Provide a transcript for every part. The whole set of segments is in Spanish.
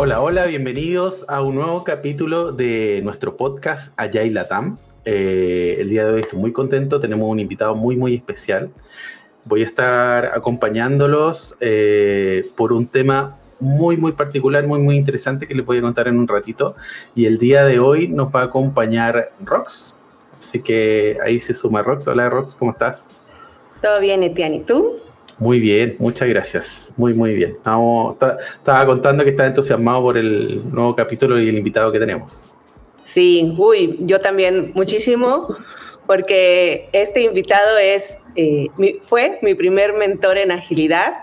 Hola, hola, bienvenidos a un nuevo capítulo de nuestro podcast Agile Latam. Eh, el día de hoy estoy muy contento, tenemos un invitado muy, muy especial. Voy a estar acompañándolos eh, por un tema muy, muy particular, muy, muy interesante que les voy a contar en un ratito. Y el día de hoy nos va a acompañar Rox. Así que ahí se suma Rox. Hola Rox, ¿cómo estás? Todo bien, Etienne. ¿Y tú? Muy bien, muchas gracias. Muy, muy bien. estaba contando que estaba entusiasmado por el nuevo capítulo y el invitado que tenemos. Sí, uy, yo también muchísimo, porque este invitado es, eh, fue mi primer mentor en agilidad.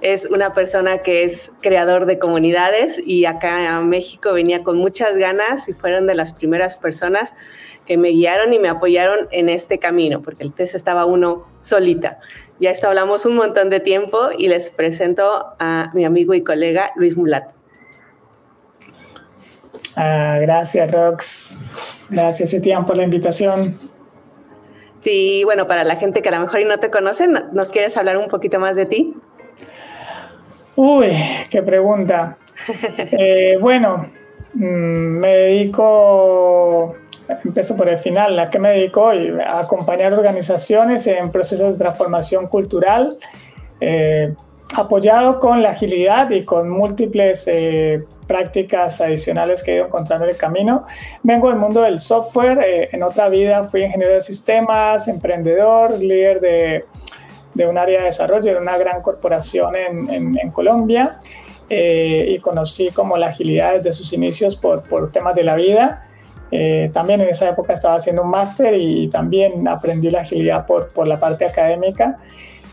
Es una persona que es creador de comunidades y acá a México venía con muchas ganas y fueron de las primeras personas que me guiaron y me apoyaron en este camino, porque el test estaba uno solita. Ya esto hablamos un montón de tiempo y les presento a mi amigo y colega Luis Mulat. Ah, gracias, Rox. Gracias, Etienne, por la invitación. Sí, bueno, para la gente que a lo mejor no te conoce, ¿nos quieres hablar un poquito más de ti? Uy, qué pregunta. Eh, bueno, mm, me dedico empiezo por el final, ¿a qué me dedico A acompañar organizaciones en procesos de transformación cultural, eh, apoyado con la agilidad y con múltiples eh, prácticas adicionales que he ido encontrando en el camino. Vengo del mundo del software, eh, en otra vida fui ingeniero de sistemas, emprendedor, líder de, de un área de desarrollo en una gran corporación en, en, Colombia. y conocí como la agilidad desde sus inicios por, por temas de la vida. Eh, también en esa época estaba haciendo un máster y también aprendí la agilidad por, por la parte académica.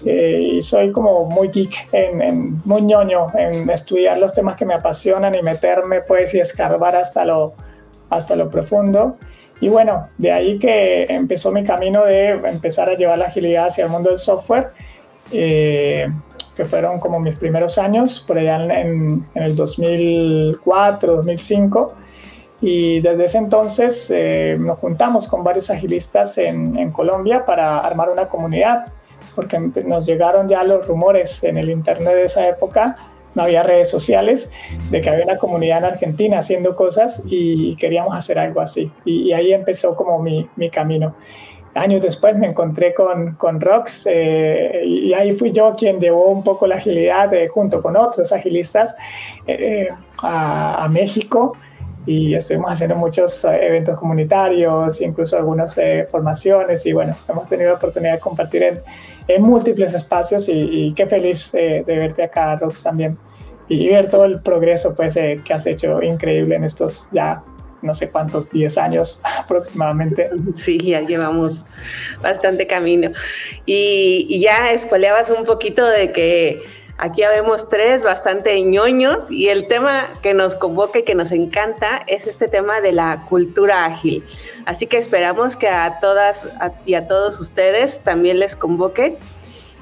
Eh, y soy como muy geek, en, muy ñoño en estudiar los temas que me apasionan y meterme pues y escarbar hasta lo, hasta lo profundo. Y bueno, de ahí que empezó mi camino de empezar a llevar la agilidad hacia el mundo del software, eh, que fueron como mis primeros años, por allá en, en el 2004, 2005. Y desde ese entonces eh, nos juntamos con varios agilistas en, en, Colombia para armar una comunidad, porque nos llegaron ya los rumores en el Internet de esa época, no había redes sociales, de que había una comunidad en Argentina haciendo cosas y queríamos hacer algo así. Y, ahí empezó como mi, mi, camino. Años después me encontré con, con Rox eh, y ahí fui yo quien llevó un poco la agilidad junto con otros agilistas eh, a, a México y estuvimos haciendo muchos eh, eventos comunitarios, incluso algunas eh, formaciones y bueno, hemos tenido la oportunidad de compartir en, en múltiples espacios y, qué feliz eh, de verte acá, Rox, también y ver todo el progreso pues que has hecho increíble en estos ya no sé cuántos, 10 años aproximadamente. Sí, ya llevamos bastante camino. Y, y ya espoleabas un poquito de que Aquí vemos tres bastante ñoños y el tema que nos convoca y que nos encanta es este tema de la cultura ágil. Así que esperamos que a todas y a todos ustedes también les convoque.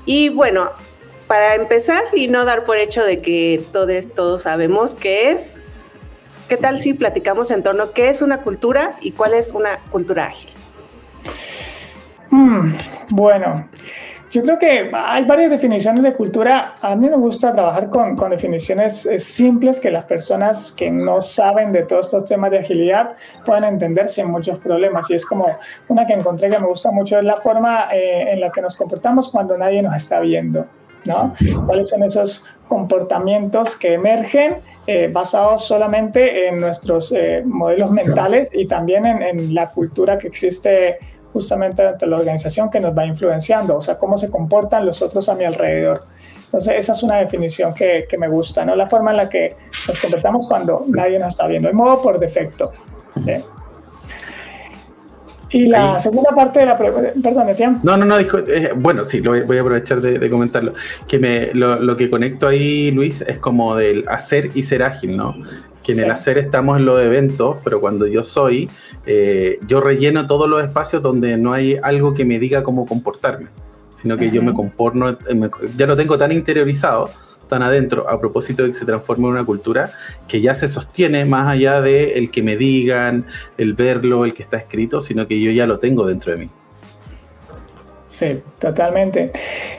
Y bueno, para empezar y no dar por hecho de que todos, todos sabemos qué es, ¿qué tal si platicamos en torno a qué es una cultura y cuál es una cultura ágil? Mm, bueno, yo creo que hay varias definiciones de cultura. A mí me gusta trabajar con, con, definiciones eh, simples que las personas que no saben de todos estos temas de agilidad puedan entender sin muchos problemas. Y es como una que encontré que me gusta mucho, es la forma eh, en la que nos comportamos cuando nadie nos está viendo. ¿no? ¿Cuáles son esos comportamientos que emergen eh, basados solamente en nuestros modelos mentales y también en, en la cultura que existe justamente ante la organización que nos va influenciando, o sea, cómo se comportan los otros a mi alrededor. Entonces, esa es una definición que, que me gusta, ¿no? La forma en la que nos comportamos cuando nadie nos está viendo, el modo por defecto. ¿sí? Y la segunda parte de la pregunta, perdón, Etienne. No, no, no, eh, bueno, sí, lo voy, a aprovechar de, de comentarlo. Que me, lo, lo, que conecto ahí, Luis, es como del hacer y ser ágil, ¿no? Que en el hacer estamos en los eventos, pero cuando yo soy, eh, yo relleno todos los espacios donde no hay algo que me diga cómo comportarme, sino que yo me comporto, eh, ya lo tengo tan interiorizado, tan adentro, a propósito de que se transforme en una cultura que ya se sostiene más allá de el que me digan, el verlo, el que está escrito, sino que yo ya lo tengo dentro de mí. Sí, totalmente.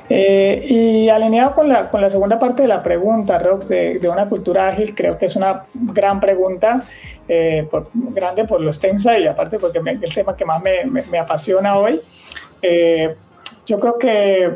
Eh, y alineado con la, con la segunda parte de la pregunta, Rox, de, de una cultura ágil, creo que es una gran pregunta, eh, grande por lo extensa y aparte porque es el tema que más me, me, apasiona hoy. Eh, yo creo que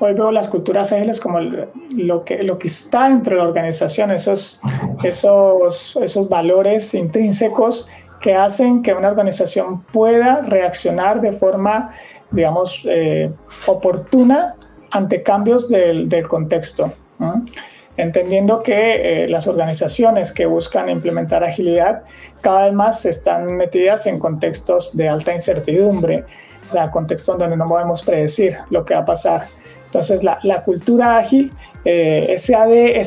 hoy veo las culturas ágiles como lo que, lo que está dentro de la organización, esos, esos, esos valores intrínsecos que hacen que una organización pueda reaccionar de forma digamos, eh, oportuna ante cambios del, del contexto. Entendiendo que eh, las organizaciones que buscan implementar agilidad cada vez más están metidas en contextos de alta incertidumbre, o sea, contextos donde no podemos predecir lo que va a pasar. Entonces, la, la cultura ágil eh, es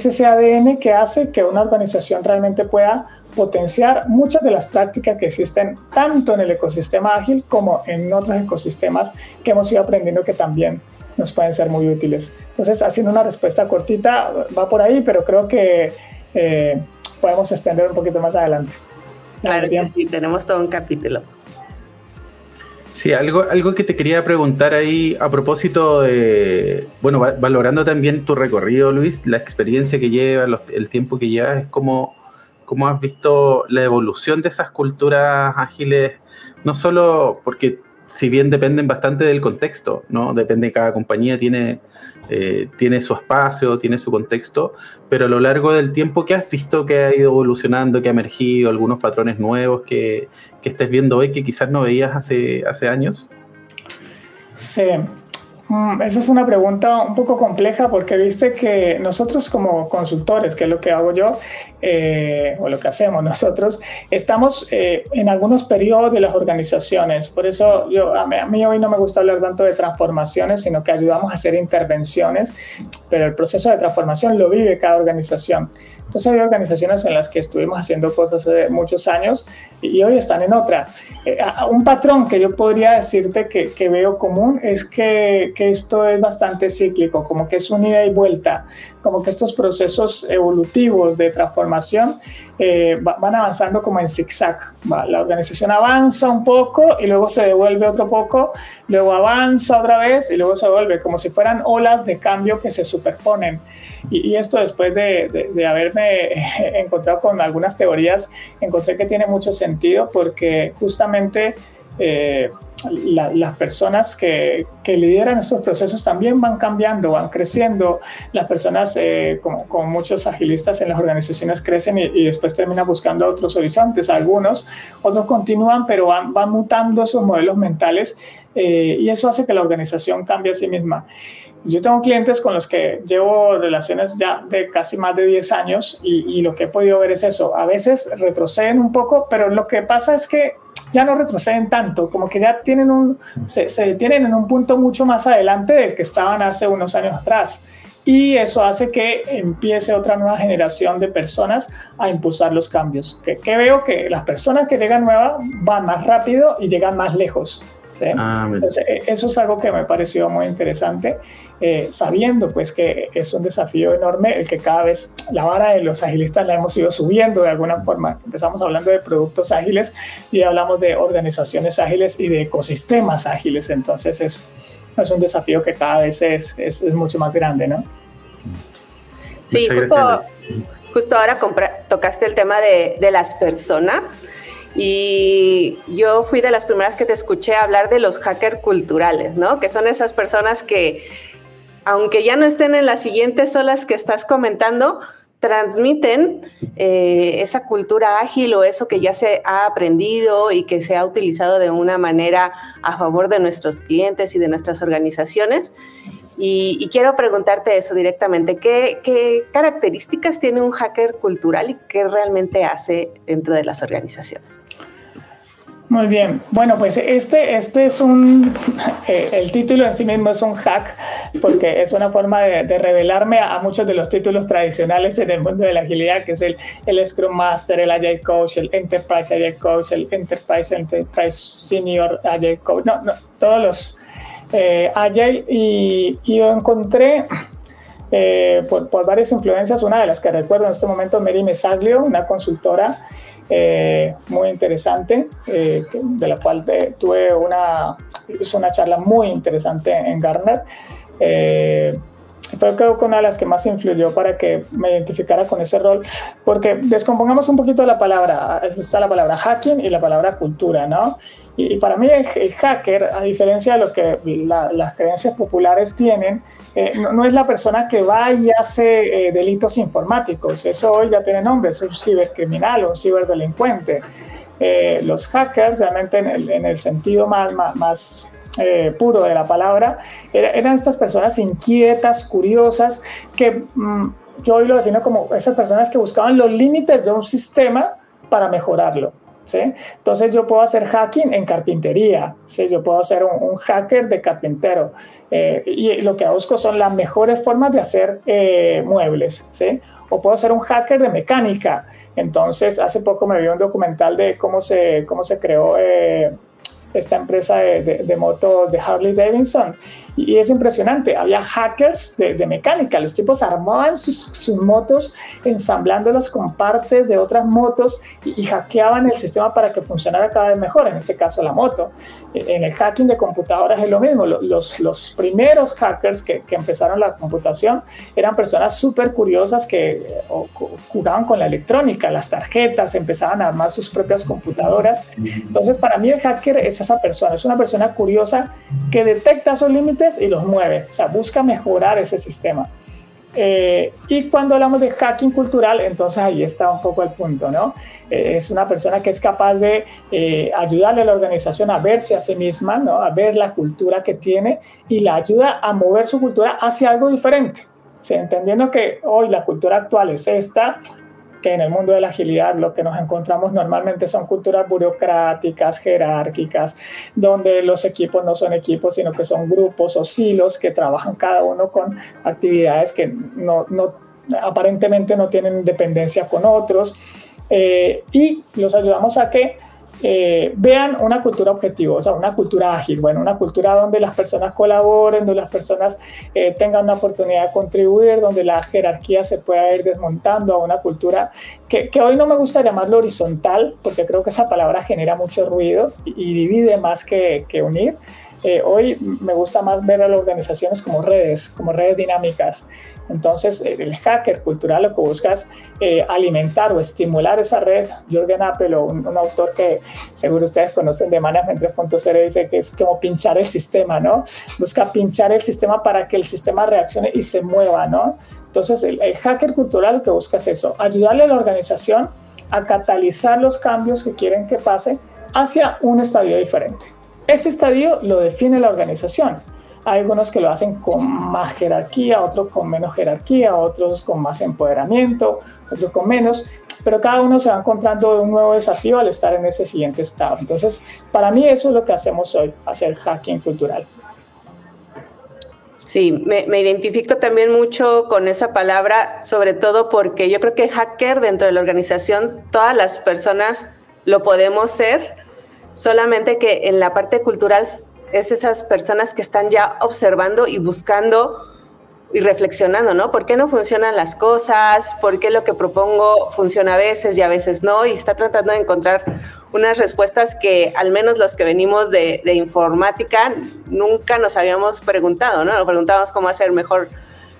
ese ADN que hace que una organización realmente pueda potenciar muchas de las prácticas que existen tanto en el ecosistema ágil como en otros ecosistemas que hemos ido aprendiendo que también nos pueden ser muy útiles. Entonces, haciendo una respuesta cortita, va por ahí, pero creo que eh, podemos extender un poquito más adelante. Claro que sí, tenemos todo un capítulo. Sí, algo, algo que te quería preguntar ahí a propósito de, bueno, valorando también tu recorrido, Luis, la experiencia que llevas, el tiempo que llevas, es como cómo has visto la evolución de esas culturas ágiles, no solo porque si bien dependen bastante del contexto, ¿no? Depende, cada compañía tiene, eh, tiene su espacio, tiene su contexto, pero a lo largo del tiempo que has visto que ha ido evolucionando, que ha emergido, algunos patrones nuevos que, que viendo hoy que quizás no veías hace, hace años. Sí, Mm, esa es una pregunta un poco compleja porque viste que nosotros como consultores, que es lo que hago yo, eh, o lo que hacemos nosotros, estamos eh, en algunos periodos de las organizaciones. Por eso yo, a mí, hoy no me gusta hablar tanto de transformaciones, sino que ayudamos a hacer intervenciones, pero el proceso de transformación lo vive cada organización. Entonces hay organizaciones en las que estuvimos haciendo cosas hace muchos años y hoy están en otra. Eh, un patrón que yo podría decirte que, que veo común es que, que, esto es bastante cíclico, como que es un ida y vuelta, como que estos procesos evolutivos de transformación eh, van avanzando como en zigzag. La organización avanza un poco y luego se devuelve otro poco, luego avanza otra vez y luego se devuelve, como si fueran olas de cambio que se superponen. Y, esto después de, de, haberme encontrado con algunas teorías, encontré que tiene mucho sentido porque justamente... Eh, las personas que, que, lideran estos procesos también van cambiando, van creciendo. Las personas, eh, como, como, muchos agilistas en las organizaciones, crecen y, después terminan buscando otros horizontes. Algunos, otros continúan, pero van, van mutando esos modelos mentales eh, y eso hace que la organización cambie a sí misma. Yo tengo clientes con los que llevo relaciones ya de casi más de 10 años y, y lo que he podido ver es eso. A veces retroceden un poco, pero lo que pasa es que ya no retroceden tanto, como que ya tienen un, se, se, detienen en un punto mucho más adelante del que estaban hace unos años atrás. Y eso hace que empiece otra nueva generación de personas a impulsar los cambios. Que, que veo que las personas que llegan nuevas van más rápido y llegan más lejos. Ah, e, eso es algo que me pareció muy interesante, eh, sabiendo pues que es un desafío enorme el que cada vez la vara de los agilistas la hemos ido subiendo de alguna forma. Empezamos hablando de productos ágiles y hablamos de organizaciones ágiles y de ecosistemas ágiles, entonces es, es un desafío que cada vez es, es, es mucho más grande, ¿no? Sí, justo, justo ahora tocaste el tema de, de las personas. Y yo fui de las primeras que te escuché hablar de los hackers culturales, ¿no? Que son esas personas que, aunque ya no estén en las siguientes olas que estás comentando, transmiten eh, esa cultura ágil o eso que ya se ha aprendido y que se ha utilizado de una manera a favor de nuestros clientes y de nuestras organizaciones. Y, quiero preguntarte eso directamente. ¿Qué, ¿Qué, características tiene un hacker cultural y qué realmente hace dentro de las organizaciones? Muy bien, bueno, pues este, este es un, eh, el título en sí mismo es un hack, porque es una forma de, revelarme a, muchos de los títulos tradicionales en el mundo de la agilidad, que es el, el Scrum Master, el Agile Coach, el Enterprise Agile Coach, el Enterprise Enterprise Senior Agile Coach, no, no todos los eh, Agile, y, yo encontré eh, por, por, varias influencias, una de las que recuerdo en este momento, Mary Mesaglio, una consultora, eh, muy interesante, eh, de la cual tuve una, una charla muy interesante en Garner fue creo que una de las que más influyó para que me identificara con ese rol, porque descompongamos un poquito la palabra, está la palabra hacking y la palabra cultura, ¿no? Y, para mí el, hacker, a diferencia de lo que las creencias populares tienen, eh, no, es la persona que va y hace eh, delitos informáticos, eso hoy ya tiene nombre, es un cibercriminal o un ciberdelincuente. Eh, los hackers, realmente en el, en el sentido más, más, más eh, puro de la palabra, eran estas personas inquietas, curiosas, que mm, yo hoy lo defino como esas personas que buscaban los límites de un sistema para mejorarlo. ¿Sí? Entonces yo puedo hacer hacking en carpintería, yo puedo ser un, hacker de carpintero eh, y lo que busco son las mejores formas de hacer eh, muebles, o puedo ser un hacker de mecánica. Entonces hace poco me vi un documental de cómo se, cómo se creó esta empresa de, de, motos de Harley Davidson. Y, es impresionante, había hackers de, mecánica, los tipos armaban sus, sus, motos ensamblándolas con partes de otras motos y, hackeaban el sistema para que funcionara cada vez mejor, en este caso la moto. E, en el hacking de computadoras es lo mismo, los, los primeros hackers que, que empezaron la computación eran personas súper curiosas que jugaban con la electrónica, las tarjetas, empezaban a armar sus propias computadoras. Entonces, para mí el hacker es esa persona, es una persona curiosa que detecta esos límites y los mueve, o sea, busca mejorar ese sistema. Eh, y cuando hablamos de hacking cultural, entonces ahí está un poco el punto, ¿no? Eh, es una persona que es capaz de eh, ayudarle a la organización a verse a sí misma, ¿no? A ver la cultura que tiene y la ayuda a mover su cultura hacia algo diferente. ¿sí? Entendiendo que hoy la cultura actual es esta, que en el mundo de la agilidad lo que nos encontramos normalmente son culturas burocráticas, jerárquicas, donde los equipos no son equipos, sino que son grupos o silos que trabajan cada uno con actividades que no, aparentemente no tienen dependencia con otros. Eh, y los ayudamos a que eh, vean una cultura objetiva, o sea, una cultura ágil, bueno, una cultura donde las personas colaboren, donde las personas eh, tengan una oportunidad de contribuir, donde la jerarquía se pueda ir desmontando a una cultura que, que hoy no me gusta llamarlo horizontal, porque creo que esa palabra genera mucho ruido y, divide más que, que unir. Eh, hoy me gusta más ver a las organizaciones como redes, como redes dinámicas. Entonces, el hacker cultural lo que busca es eh, alimentar o estimular esa red. Jorgen Apple, un, un, autor que seguro ustedes conocen de Management 3.0, dice que es como pinchar el sistema, ¿no? Busca pinchar el sistema para que el sistema reaccione y se mueva, ¿no? Entonces, el, el hacker cultural lo que busca es eso, ayudarle a la organización a catalizar los cambios que quieren que pase hacia un estadio diferente. Ese estadio lo define la organización. Hay algunos que lo hacen con más jerarquía, otros con menos jerarquía, otros con más empoderamiento, otros con menos, pero cada uno se va encontrando un nuevo desafío al estar en ese siguiente estado. Entonces, para mí eso es lo que hacemos hoy, hacer hacking cultural. Sí, me, me, identifico también mucho con esa palabra, sobre todo porque yo creo que hacker dentro de la organización, todas las personas lo podemos ser, solamente que en la parte cultural es esas personas que están ya observando y buscando y reflexionando, ¿no? ¿Por qué no funcionan las cosas? ¿Por qué lo que propongo funciona a veces y a veces no? Y está tratando de encontrar unas respuestas que al menos los que venimos de, informática nunca nos habíamos preguntado, ¿no? Nos preguntábamos cómo hacer mejor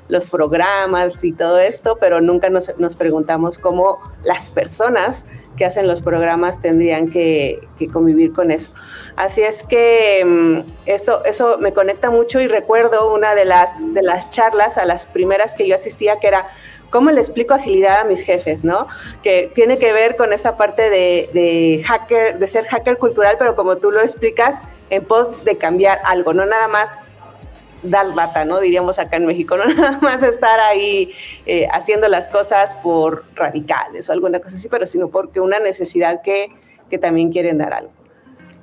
los programas y todo esto, pero nunca nos, nos preguntamos cómo las personas que hacen los programas tendrían que, convivir con eso. Así es que mm, eso, eso me conecta mucho y recuerdo una de las, de las charlas, a las primeras que yo asistía, que era cómo le explico agilidad a mis jefes, ¿no? Que tiene que ver con esa parte de hacker, de ser hacker cultural, pero como tú lo explicas, en pos de cambiar algo, no nada más dar lata, ¿no? Diríamos acá en México, no nada más estar ahí eh, haciendo las cosas por radicales o alguna cosa así, pero sino porque una necesidad que, que también quieren dar algo.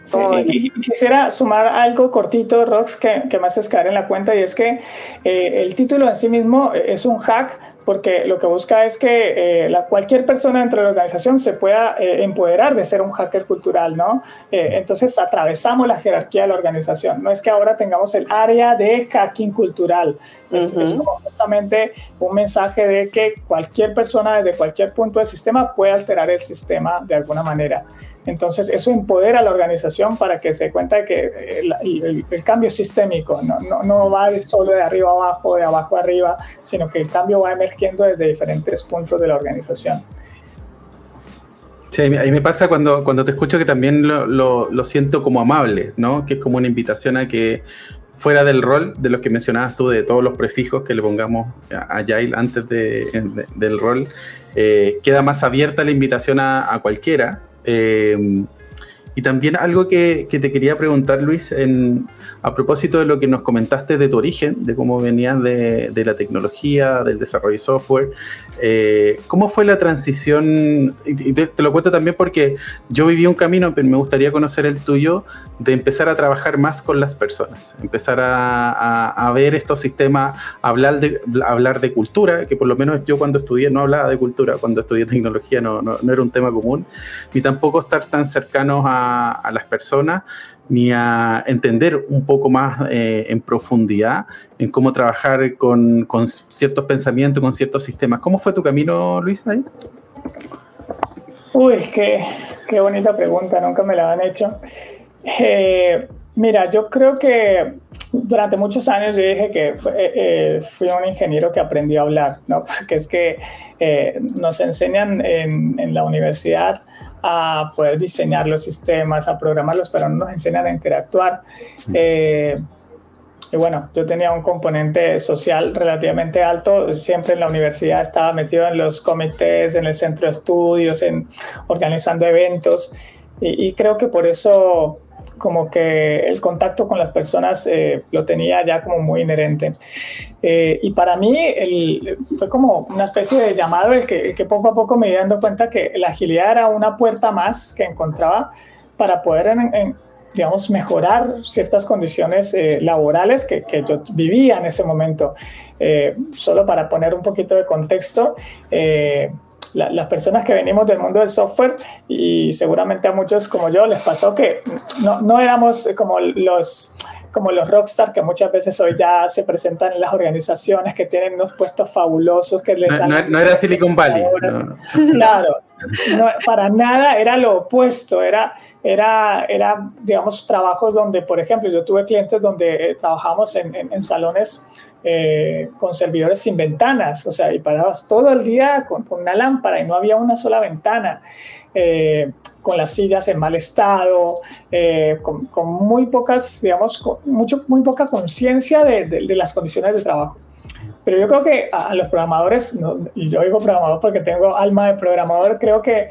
Sí, y quisiera sumar algo cortito, Rox, que, que me haces caer en la cuenta, y es que eh, el título en sí mismo es un hack, porque lo que busca es que eh, la, cualquier persona dentro de la organización se pueda eh, empoderar de ser un hacker cultural, ¿no? entonces atravesamos la jerarquía de la organización. No es que ahora tengamos el área de hacking cultural, es, es justamente un mensaje de que cualquier persona desde cualquier punto del sistema puede alterar el sistema de alguna manera. Entonces, eso empodera a la organización para que se dé cuenta de que el, cambio sistémico, no, no, no, va solo de arriba abajo, de abajo arriba, sino que el cambio va emergiendo desde diferentes puntos de la organización. Sí, ahí me pasa cuando, cuando te escucho que también lo, lo, siento como amable, ¿no? Que es como una invitación a que fuera del rol de los que mencionabas tú, de todos los prefijos que le pongamos a Agile antes de, del rol, eh, queda más abierta la invitación a cualquiera eh, y también algo que, te quería preguntar, Luis, en, a propósito de lo que nos comentaste de tu origen, de cómo venías de, la tecnología, del desarrollo de software, eh, ¿cómo fue la transición? Y te, lo cuento también porque yo viví un camino, pero me gustaría conocer el tuyo, de empezar a trabajar más con las personas, empezar a, ver estos sistemas, hablar de, hablar de cultura, que por lo menos yo cuando estudié no hablaba de cultura, cuando estudié tecnología no, no, no era un tema común, ni tampoco estar tan cercanos a a, las personas ni a entender un poco más eh, en profundidad en cómo trabajar con, con, ciertos pensamientos, con ciertos sistemas. ¿Cómo fue tu camino, Luis, ahí? Uy, qué, qué bonita pregunta, nunca me la han hecho. Eh, mira, yo creo que durante muchos años yo dije que eh, eh, fui un ingeniero que aprendió a hablar, ¿no? Porque es que eh, nos enseñan en, en, la universidad a poder diseñar los sistemas, a programarlos, pero no nos enseñan a interactuar. y bueno, yo tenía un componente social relativamente alto, siempre en la universidad estaba metido en los comités, en el centro de estudios, en organizando eventos, y, y creo que por eso como que el contacto con las personas eh, lo tenía ya como muy inherente. Eh, y para mí el, fue como una especie de llamado el que, poco a poco me iba dando cuenta que la agilidad era una puerta más que encontraba para poder, digamos, mejorar ciertas condiciones eh, laborales que, yo vivía en ese momento. solo para poner un poquito de contexto, las personas que venimos del mundo del software y seguramente a muchos como yo les pasó que no, no éramos como los como los rockstar que muchas veces hoy ya se presentan en las organizaciones que tienen unos puestos fabulosos que les no, no, era Silicon Valley claro para nada era lo opuesto era era era digamos trabajos donde por ejemplo yo tuve clientes donde eh, trabajamos en, en, en salones eh, con servidores sin ventanas, o sea, y pasabas todo el día con, una lámpara y no había una sola ventana, eh, con las sillas en mal estado, eh, con, muy pocas, digamos, con mucho, muy poca conciencia de, de, las condiciones de trabajo. Pero yo creo que a, los programadores, y yo digo programador porque tengo alma de programador, creo que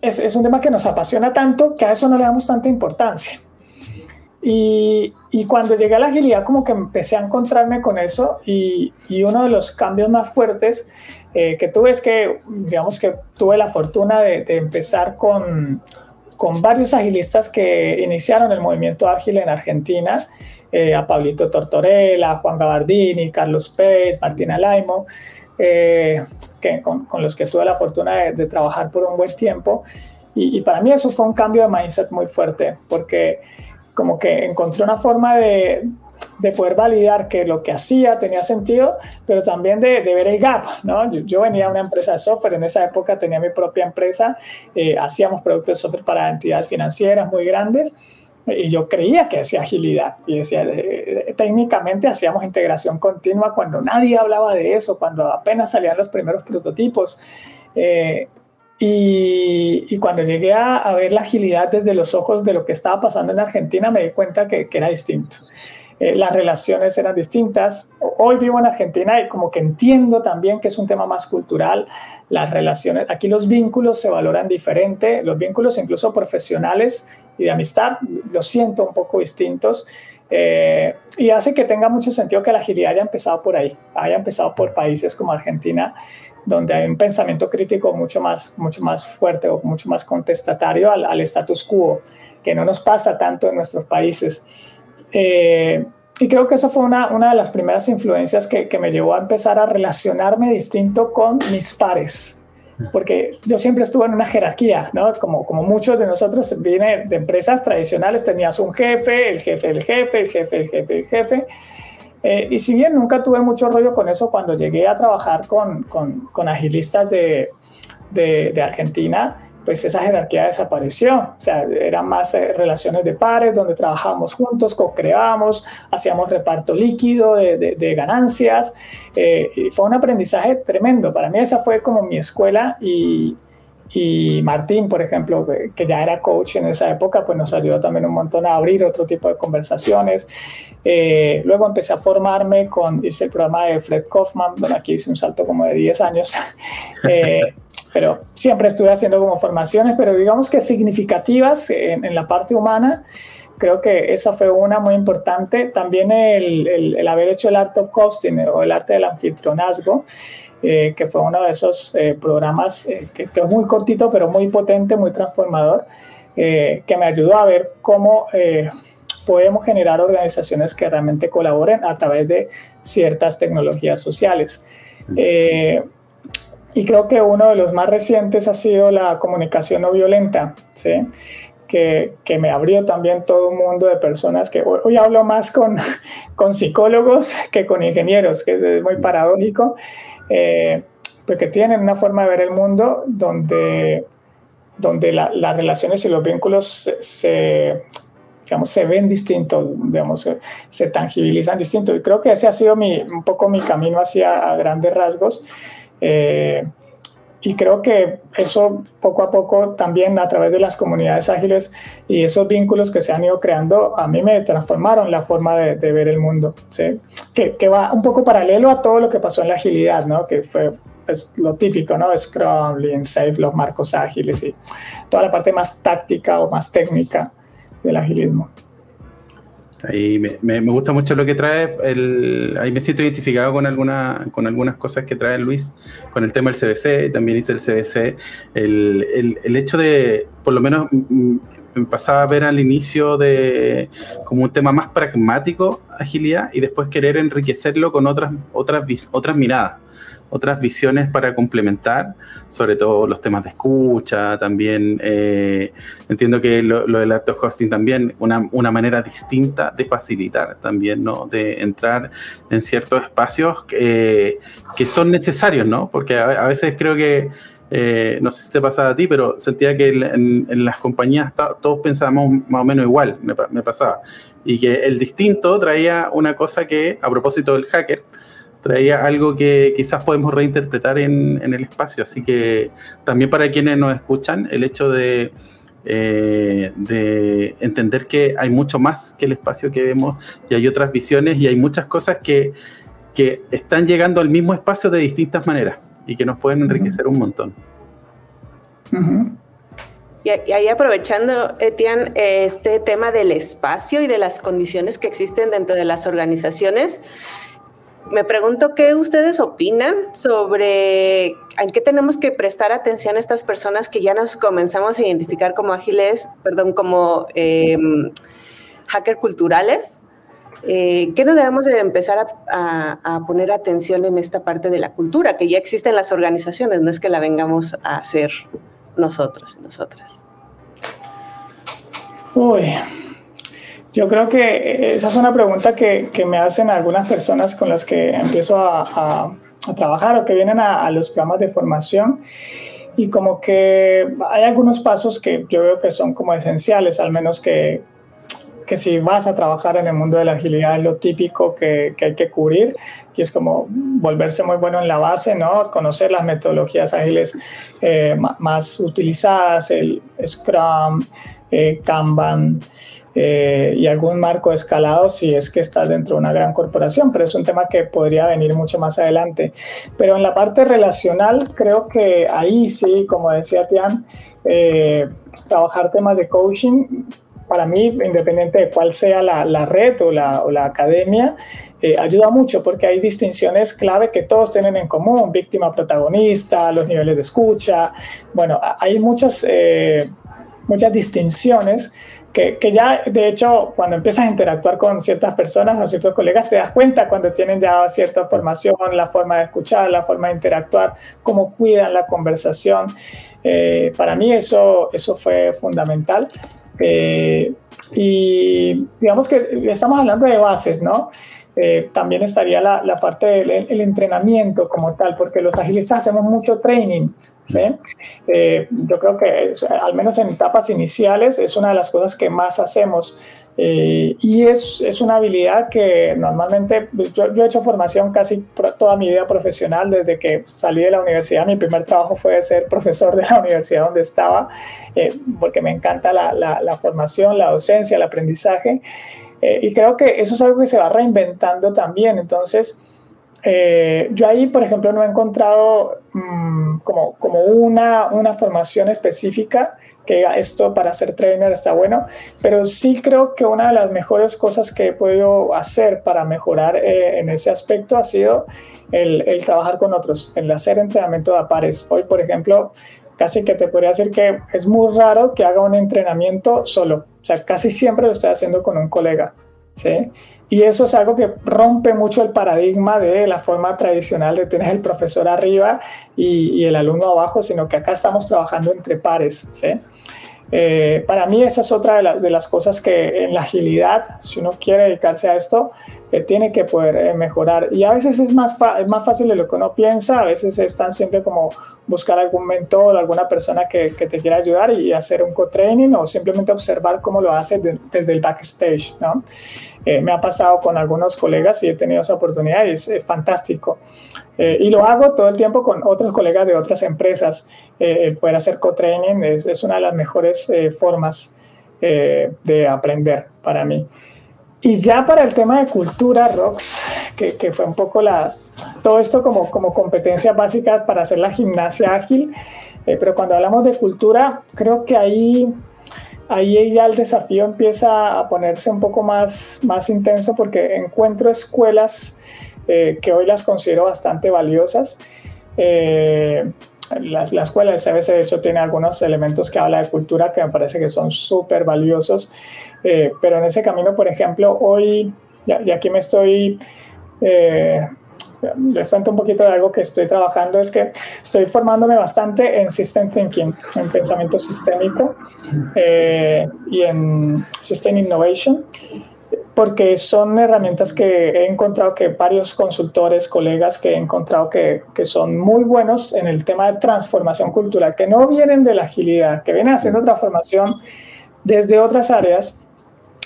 es, es un tema que nos apasiona tanto que a eso no le damos tanta importancia. Y, y, cuando llegué a la agilidad, como que empecé a encontrarme con eso y, y uno de los cambios más fuertes eh, que tuve es que, digamos que tuve la fortuna de, de empezar con, con, varios agilistas que iniciaron el movimiento ágil en Argentina, eh, a Pablito Tortorella, Juan Gabardini, Carlos Pérez, Martina Laimo, eh, que, con, con, los que tuve la fortuna de, de trabajar por un buen tiempo. Y, y para mí eso fue un cambio de mindset muy fuerte, porque como que encontré una forma de, de poder validar que lo que hacía tenía sentido, pero también de, de ver el gap, ¿no? Yo, yo, venía de una empresa de software, en esa época tenía mi propia empresa, eh, hacíamos productos de software para entidades financieras muy grandes, y yo creía que hacía agilidad, y decía, eh, técnicamente hacíamos integración continua cuando nadie hablaba de eso, cuando apenas salían los primeros prototipos, eh, y, cuando llegué a, a, ver la agilidad desde los ojos de lo que estaba pasando en Argentina, me di cuenta que, que era distinto. Eh, las relaciones eran distintas. Hoy vivo en Argentina y como que entiendo también que es un tema más cultural. Las relaciones, aquí los vínculos se valoran diferente, los vínculos incluso profesionales y de amistad los siento un poco distintos. Eh, y hace que tenga mucho sentido que la agilidad haya empezado por ahí, haya empezado por países como Argentina, donde hay un pensamiento crítico mucho más, mucho más fuerte o mucho más contestatario al, al status quo. que no nos pasa tanto en nuestros países. Eh, y creo que eso fue una, de las primeras influencias que, me llevó a empezar a relacionarme distinto con mis pares. Porque yo siempre estuve en una jerarquía, ¿no? Como, como muchos de nosotros viene de empresas tradicionales, tenías un jefe, el jefe, el jefe, el jefe, el jefe, el jefe. Eh, y si bien nunca tuve mucho rollo con eso, cuando llegué a trabajar con, con, con agilistas de, de, de Argentina, pues esa jerarquía desapareció. O sea, eran más eh, relaciones de pares donde trabajábamos juntos, co-creábamos, hacíamos reparto líquido de, de, ganancias. Eh, y fue un aprendizaje tremendo. Para mí esa fue como mi escuela y, y Martín, por ejemplo, que ya era coach en esa época, pues nos ayudó también un montón a abrir otro tipo de conversaciones. Eh, luego empecé a formarme con, hice el programa de Fred Kaufman, bueno, aquí hice un salto como de 10 años. Eh, pero siempre estuve haciendo como formaciones, pero digamos que significativas en, la parte humana. Creo que esa fue una muy importante. También el, el, haber hecho el Art of Hosting o el arte del anfitrionazgo, eh, que fue uno de esos eh, programas eh, que, que, es muy cortito, pero muy potente, muy transformador, eh, que me ayudó a ver cómo podemos generar organizaciones que realmente colaboren a través de ciertas tecnologías sociales. Eh, y creo que uno de los más recientes ha sido la comunicación no violenta, ¿sí? Que, que, me abrió también todo un mundo de personas que hoy, hoy hablo más con, con, psicólogos que con ingenieros, que es muy paradójico, eh, porque tienen una forma de ver el mundo donde, donde la, las relaciones y los vínculos se, se, digamos, se ven distintos, digamos, se, se tangibilizan distintos. Y creo que ese ha sido mi, un poco mi camino hacia grandes rasgos. Eh, y creo que eso poco a poco también a través de las comunidades ágiles y esos vínculos que se han ido creando, a mí me transformaron la forma de, de ver el mundo, ¿sí? que, que, va un poco paralelo a todo lo que pasó en la agilidad, ¿no? que fue pues, lo típico, ¿no? Scrum, Lean, Safe, los marcos ágiles y toda la parte más táctica o más técnica del agilismo. Ahí me, me, gusta mucho lo que trae, el, ahí me siento identificado con, alguna, con algunas cosas que trae Luis, con el tema del CBC, también hice el CBC, el, el, el hecho de, por lo menos me pasaba a ver al inicio de como un tema más pragmático, agilidad, y después querer enriquecerlo con otras, otras, otras miradas otras visiones para complementar, sobre todo los temas de escucha, también eh, entiendo que lo, lo del auto hosting también, una, una, manera distinta de facilitar también, ¿no? De entrar en ciertos espacios que, que son necesarios, ¿no? Porque a, a veces creo que eh, no sé si te pasaba a ti, pero sentía que en, en las compañías todos pensábamos más o menos igual, me, me, pasaba. Y que el distinto traía una cosa que, a propósito del hacker, traía algo que quizás podemos reinterpretar en, en el espacio. Así que también para quienes nos escuchan, el hecho de, eh, de entender que hay mucho más que el espacio que vemos y hay otras visiones y hay muchas cosas que, que están llegando al mismo espacio de distintas maneras y que nos pueden enriquecer uh -huh. un montón. Uh -huh. y, y, ahí aprovechando, Etienne, este tema del espacio y de las condiciones que existen dentro de las organizaciones, me pregunto qué ustedes opinan sobre en qué tenemos que prestar atención a estas personas que ya nos comenzamos a identificar como ágiles, perdón, como eh, hacker culturales. Eh, ¿Qué nos debemos de empezar a, a, poner atención en esta parte de la cultura que ya existe en las organizaciones? No es que la vengamos a hacer nosotros y nosotras. Uy, yo creo que esa es una pregunta que, que me hacen algunas personas con las que empiezo a, a, a trabajar o que vienen a, los programas de formación y como que hay algunos pasos que yo veo que son como esenciales, al menos que, que si vas a trabajar en el mundo de la agilidad es lo típico que, que, hay que cubrir, que es como volverse muy bueno en la base, ¿no? Conocer las metodologías ágiles eh, más utilizadas, el Scrum, eh, Kanban, eh, y algún marco escalado si es que estás dentro de una gran corporación, pero es un tema que podría venir mucho más adelante. Pero en la parte relacional, creo que ahí sí, como decía Tian, eh, trabajar temas de coaching para mí, independiente de cuál sea la, la red o la, o la academia, eh, ayuda mucho porque hay distinciones clave que todos tienen en común, víctima protagonista, los niveles de escucha, bueno, hay muchas, eh, muchas distinciones que, ya, de hecho, cuando empiezas a interactuar con ciertas personas o ciertos colegas, te das cuenta cuando tienen ya cierta formación, la forma de escuchar, la forma de interactuar, cómo cuidan la conversación. Eh, para mí eso, eso fue fundamental. Eh, y digamos que estamos hablando de bases, ¿no? Eh, también estaría la, la parte del entrenamiento como tal, porque los agilistas hacemos mucho training, ¿sí? Eh, yo creo que al menos en etapas iniciales es una de las cosas que más hacemos. Eh, y es, es, una habilidad que normalmente yo, yo, he hecho formación casi toda mi vida profesional desde que salí de la universidad. Mi primer trabajo fue ser profesor de la universidad donde estaba, porque me encanta la, la, la formación, la docencia, el aprendizaje. Eh, y creo que eso es algo que se va reinventando también. Entonces, eh, yo ahí, por ejemplo, no he encontrado mm, como, como una, una formación específica que diga esto para ser trainer está bueno, pero sí creo que una de las mejores cosas que he podido hacer para mejorar eh, en ese aspecto ha sido el, el, trabajar con otros, el hacer entrenamiento de pares. Hoy, por ejemplo, casi que te podría decir que es muy raro que haga un entrenamiento solo. Sea, casi siempre lo estoy haciendo con un colega. ¿sí? Y eso es algo que rompe mucho el paradigma de la forma tradicional de tener el profesor arriba y, y el alumno abajo, sino que acá estamos trabajando entre pares. ¿sí? Eh, para mí esa es otra de, de, las cosas que en la agilidad, si uno quiere dedicarse a esto, eh, tiene que poder eh, mejorar. Y a veces es más, es más fácil de lo que uno piensa, a veces es tan simple como buscar algún mentor, alguna persona que, que te quiera ayudar y hacer un co-training o simplemente observar cómo lo hace de, desde el backstage. ¿no? me ha pasado con algunos colegas y he tenido esa oportunidad y es fantástico. Y lo hago todo el tiempo con otros colegas de otras empresas eh, el poder hacer co-training es, es, una de las mejores eh, formas eh, de aprender para mí. Y ya para el tema de cultura, Rox, que, que fue un poco la, todo esto como, como competencias básicas para hacer la gimnasia ágil, pero cuando hablamos de cultura, creo que ahí, ahí ya el desafío empieza a ponerse un poco más, más intenso porque encuentro escuelas que hoy las considero bastante valiosas. Eh, la, la, escuela de CBC, de hecho, tiene algunos elementos que habla de cultura que me parece que son súper valiosos, eh, pero en ese camino, por ejemplo, hoy, ya aquí me estoy... Eh, les cuento un poquito de algo que estoy trabajando, es que estoy formándome bastante en System Thinking, en pensamiento sistémico eh, y en System Innovation porque son herramientas que he encontrado que varios consultores, colegas que he encontrado que, que, son muy buenos en el tema de transformación cultural, que no vienen de la agilidad, que vienen haciendo transformación desde otras áreas,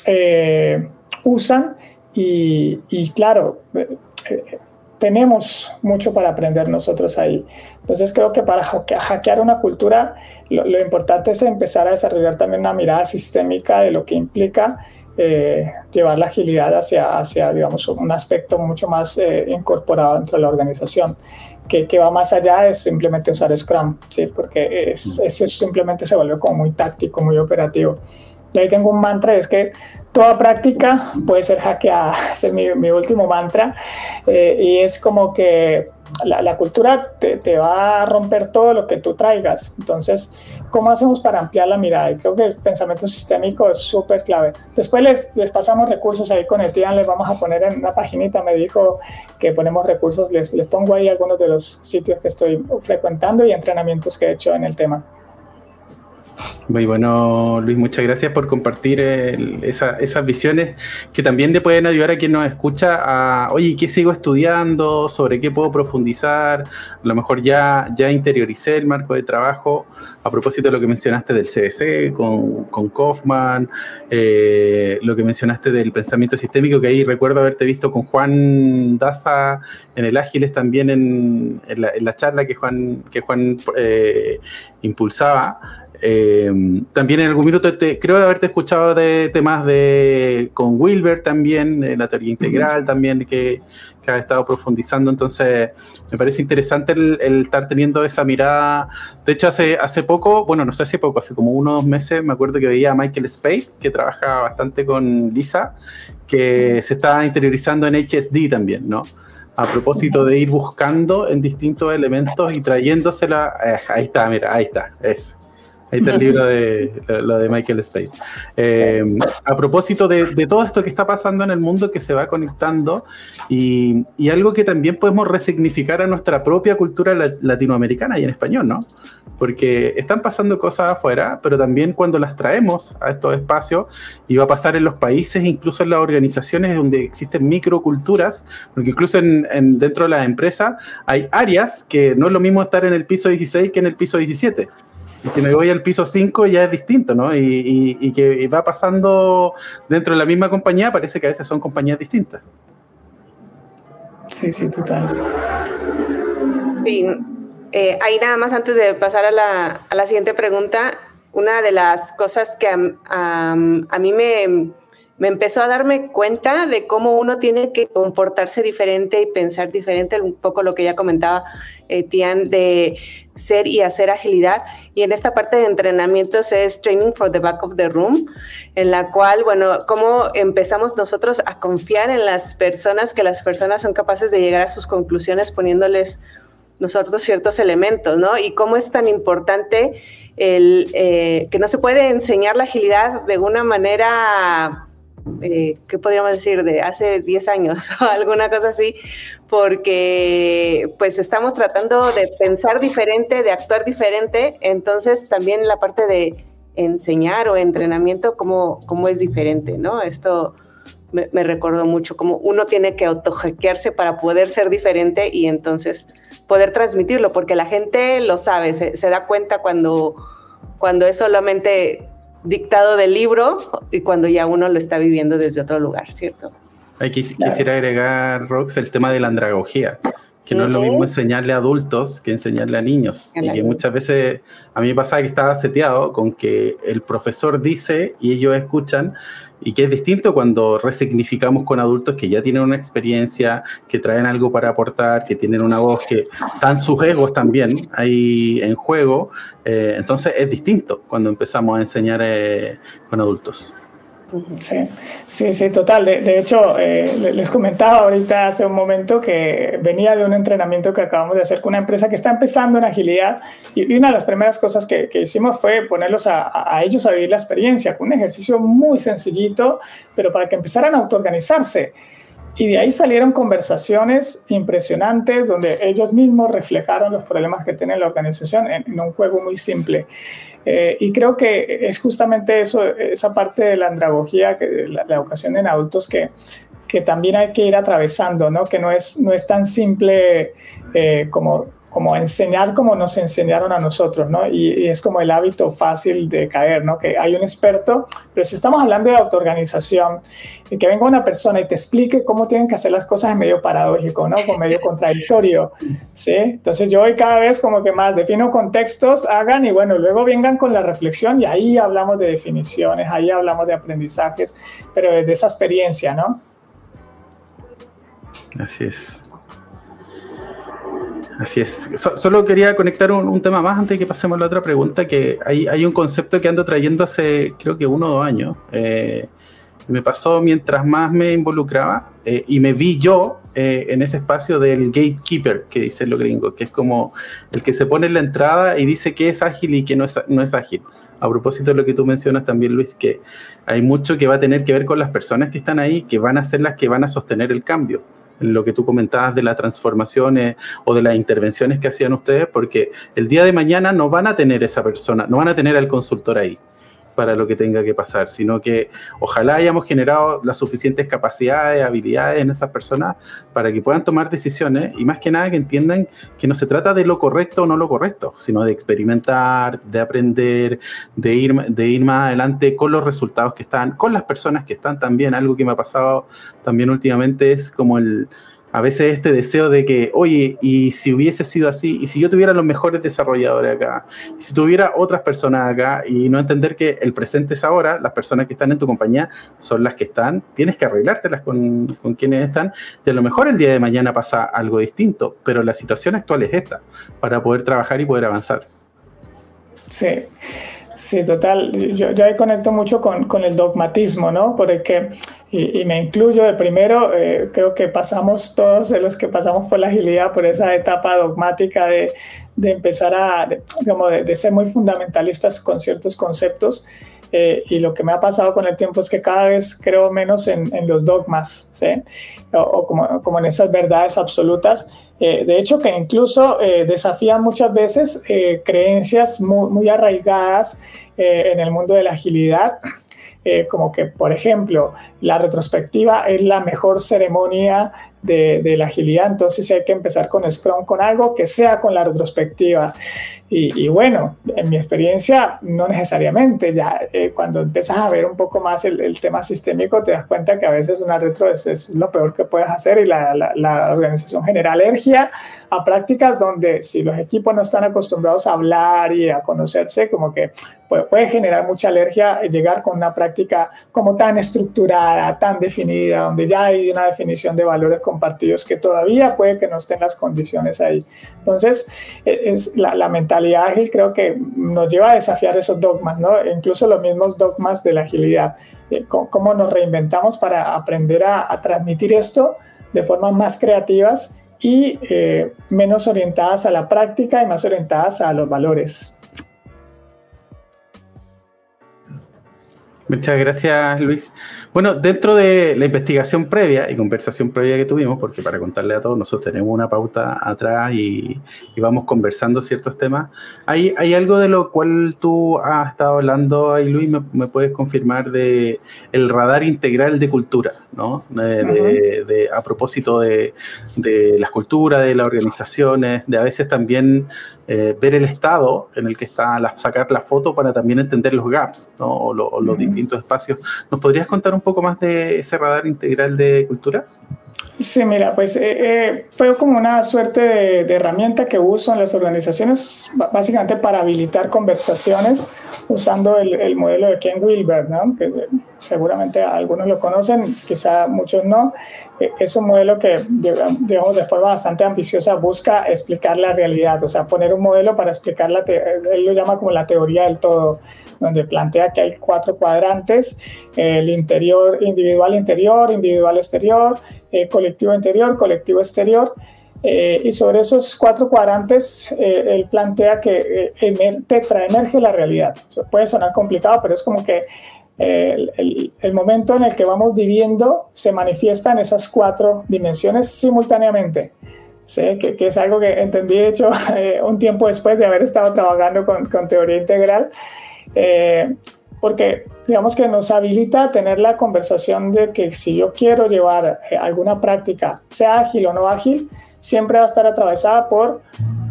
eh, usan y, y claro, eh, tenemos mucho para aprender nosotros ahí. Entonces creo que para hackear una cultura, lo, lo importante es empezar a desarrollar también una mirada sistémica de lo que implica eh, llevar la agilidad hacia, hacia, digamos, un aspecto mucho más eh, incorporado dentro de la organización, que, que, va más allá de simplemente usar Scrum, ¿sí? porque es, ese simplemente se vuelve como muy táctico, muy operativo. Y ahí tengo un mantra, es que toda práctica puede ser hackeada, ese es mi, mi último mantra, eh, y es como que la, cultura te, va a romper todo lo que tú traigas. Entonces, ¿cómo hacemos para ampliar la mirada? Y creo que el pensamiento sistémico es súper clave. Después les, pasamos recursos ahí con Etienne, les vamos a poner en una paginita, me dijo que ponemos recursos, les, les pongo ahí algunos de los sitios que estoy frecuentando y entrenamientos que he hecho en el tema. Muy bueno, Luis, muchas gracias por compartir el, esa, esas visiones que también le pueden ayudar a quien nos escucha a, oye, ¿qué sigo estudiando? ¿Sobre qué puedo profundizar? A lo mejor ya, ya interioricé el marco de trabajo. A propósito de lo que mencionaste del CBC con, con Kaufman, eh, lo que mencionaste del pensamiento sistémico, que ahí recuerdo haberte visto con Juan Daza en el Ágiles también en, en, la, en la, charla que Juan, que Juan eh, impulsaba. Eh, también en algún minuto te, creo haberte escuchado de temas de con Wilber también, de la teoría integral uh -huh. también que, que ha estado profundizando. Entonces, me parece interesante el, el, estar teniendo esa mirada. De hecho, hace, hace poco, bueno, no sé hace poco, hace como uno o dos meses, me acuerdo que veía a Michael Spade, que trabaja bastante con Lisa, que se está interiorizando en HSD también, ¿no? a propósito de ir buscando en distintos elementos y trayéndosela. Eh, ahí está, mira, ahí está, es Ahí está el libro de lo de Michael Spade. Eh, a propósito de, todo esto que está pasando en el mundo, que se va conectando, y, algo que también podemos resignificar a nuestra propia cultura latinoamericana y en español, ¿no? Porque están pasando cosas afuera, pero también cuando las traemos a estos espacios, y va a pasar en los países, incluso en las organizaciones donde existen microculturas, porque incluso en, dentro de la empresa hay áreas que no es lo mismo estar en el piso 16 que en el piso 17. Y si me voy al piso 5 ya es distinto, ¿no? Y, que va pasando dentro de la misma compañía, parece que a veces son compañías distintas. Sí, sí, total. Sí, eh, ahí nada más antes de pasar a la, siguiente pregunta, una de las cosas que a mí me, me empezó a darme cuenta de cómo uno tiene que comportarse diferente y pensar diferente, un poco lo que ya comentaba eh, Tian de ser y hacer agilidad. Y en esta parte de entrenamientos es Training for the Back of the Room, en la cual, bueno, cómo empezamos nosotros a confiar en las personas, que las personas son capaces de llegar a sus conclusiones poniéndoles nosotros ciertos elementos, ¿no? Y cómo es tan importante el eh, que no se puede enseñar la agilidad de una manera eh, ¿qué podríamos decir? De hace 10 años o alguna cosa así, porque pues estamos tratando de pensar diferente, de actuar diferente, entonces también la parte de enseñar o entrenamiento, cómo, cómo es diferente, ¿no? Esto me, recordó mucho, como uno tiene que autojequearse para poder ser diferente y entonces poder transmitirlo, porque la gente lo sabe, se, se da cuenta cuando, cuando es solamente dictado del libro y cuando ya uno lo está viviendo desde otro lugar, ¿cierto? Ahí quisiera agregar, Rox, el tema de la andragogía, que no es lo mismo enseñarle a adultos que enseñarle a niños. y que muchas veces a mí me pasaba que estaba seteado con que el profesor dice y ellos escuchan, y que es distinto cuando resignificamos con adultos que ya tienen una experiencia, que traen algo para aportar, que tienen una voz, que están sus egos también ahí en juego. Eh, entonces es distinto cuando empezamos a enseñar eh, con adultos. Sí, sí, sí, total. De, hecho, eh, les comentaba ahorita hace un momento que venía de un entrenamiento que acabamos de hacer con una empresa que está empezando en agilidad y, una de las primeras cosas que, hicimos fue ponerlos a, ellos a vivir la experiencia con un ejercicio muy sencillito, pero para que empezaran a autoorganizarse. Y de ahí salieron conversaciones impresionantes donde ellos mismos reflejaron los problemas que tiene la organización en, un juego muy simple. Eh, y creo que es justamente eso, esa parte de la andragogía, que, la, la, educación en adultos que, que también hay que ir atravesando, ¿no? que no es, no es tan simple eh, como como enseñar como nos enseñaron a nosotros, ¿no? Y, es como el hábito fácil de caer, ¿no? Que hay un experto, pero si estamos hablando de autoorganización, y que venga una persona y te explique cómo tienen que hacer las cosas es medio paradójico, ¿no? Como medio contradictorio, ¿sí? Entonces yo hoy cada vez como que más defino contextos, hagan y bueno, luego vengan con la reflexión y ahí hablamos de definiciones, ahí hablamos de aprendizajes, pero desde esa experiencia, ¿no? Así es. Así es. solo quería conectar un, tema más antes de que pasemos a la otra pregunta, que hay, hay, un concepto que ando trayendo hace creo que uno o dos años. Eh, me pasó mientras más me involucraba eh, y me vi yo eh, en ese espacio del gatekeeper, que dicen los gringos, que es como el que se pone en la entrada y dice que es ágil y que no es, no es ágil. A propósito de lo que tú mencionas también, Luis, que hay mucho que va a tener que ver con las personas que están ahí, que van a ser las que van a sostener el cambio lo que tú comentabas de las transformaciones o de las intervenciones que hacían ustedes, porque el día de mañana no van a tener esa persona, no van a tener al consultor ahí para lo que tenga que pasar, sino que ojalá hayamos generado las suficientes capacidades, habilidades en esas personas para que puedan tomar decisiones y más que nada que entiendan que no se trata de lo correcto o no lo correcto, sino de experimentar, de aprender, de ir, de ir más adelante con los resultados que están, con las personas que están también. Algo que me ha pasado también últimamente es como el a veces este deseo de que, oye, y si hubiese sido así, y si yo tuviera los mejores desarrolladores acá, si tuviera otras personas acá, y no entender que el presente es ahora, las personas que están en tu compañía son las que están, tienes que arreglártelas con, con quienes están, y a lo mejor el día de mañana pasa algo distinto, pero la situación actual es esta, para poder trabajar y poder avanzar. Sí. Sí, total. Yo, yo ahí conecto mucho con, con, el dogmatismo, ¿no? Porque y, me incluyo de primero, eh, creo que pasamos todos de los que pasamos por la agilidad, por esa etapa dogmática de, de empezar a, digamos, de, ser muy fundamentalistas con ciertos conceptos. Eh, y lo que me ha pasado con el tiempo es que cada vez creo menos en, en los dogmas, ¿sí? o, como, como, en esas verdades absolutas. Eh, de hecho, que incluso desafían muchas veces creencias muy, muy arraigadas en el mundo de la agilidad eh, como que, por ejemplo, la retrospectiva es la mejor ceremonia de, la agilidad, entonces hay que empezar con Scrum, con algo que sea con la retrospectiva. Y, bueno, en mi experiencia, no necesariamente, ya eh, cuando empiezas a ver un poco más el, tema sistémico, te das cuenta que a veces una retro es, lo peor que puedes hacer y la, la organización genera alergia a prácticas donde si los equipos no están acostumbrados a hablar y a conocerse, como que puede, generar mucha alergia llegar con una práctica como tan estructurada, tan definida, donde ya hay una definición de valores compartidos que todavía puede que no estén las condiciones ahí. Entonces, e, es, la, mentalidad ágil creo que nos lleva a desafiar esos dogmas, ¿no? incluso los mismos dogmas de la agilidad. Eh, cómo nos reinventamos para aprender a, a transmitir esto de formas más creativas y eh, menos orientadas a la práctica y más orientadas a los valores. Muchas gracias, Luis. Bueno, dentro de la investigación previa y conversación previa que tuvimos, porque para contarle a todos, nosotros tenemos una pauta atrás y, vamos conversando ciertos temas, ¿hay, ¿hay, algo de lo cual tú has estado hablando ahí, Luis? ¿Me, puedes confirmar de el radar integral de cultura, ¿no? De, a propósito de, de las culturas, de las organizaciones, de a veces también eh, ver el estado en el que está, la, sacar la foto para también entender los gaps ¿no? o, los distintos espacios. ¿Nos podrías contar un poco más de ese radar integral de cultura? Sí, mira, pues eh, eh, fue como una suerte de, herramienta que uso en las organizaciones, básicamente para habilitar conversaciones usando el, modelo de Ken Wilber, ¿no? que seguramente algunos lo conocen, quizá muchos no. Eh, es un modelo que, digamos, de forma bastante ambiciosa busca explicar la realidad, o sea, poner un modelo para explicar, la él lo llama como la teoría del todo, donde plantea que hay cuatro cuadrantes, el interior, individual interior, individual exterior, eh, colectivo interior, colectivo exterior. Eh, y sobre esos cuatro cuadrantes, eh, él plantea que emerge la realidad. puede sonar complicado, pero es como que el, el, momento en el que vamos viviendo se manifiesta en esas cuatro dimensiones simultáneamente. ¿sí? Que, que, es algo que entendí, de hecho, un tiempo después de haber estado trabajando con, con teoría integral porque digamos que nos habilita a tener la conversación de que si yo quiero llevar eh, alguna práctica, sea ágil o no ágil, siempre va a estar atravesada por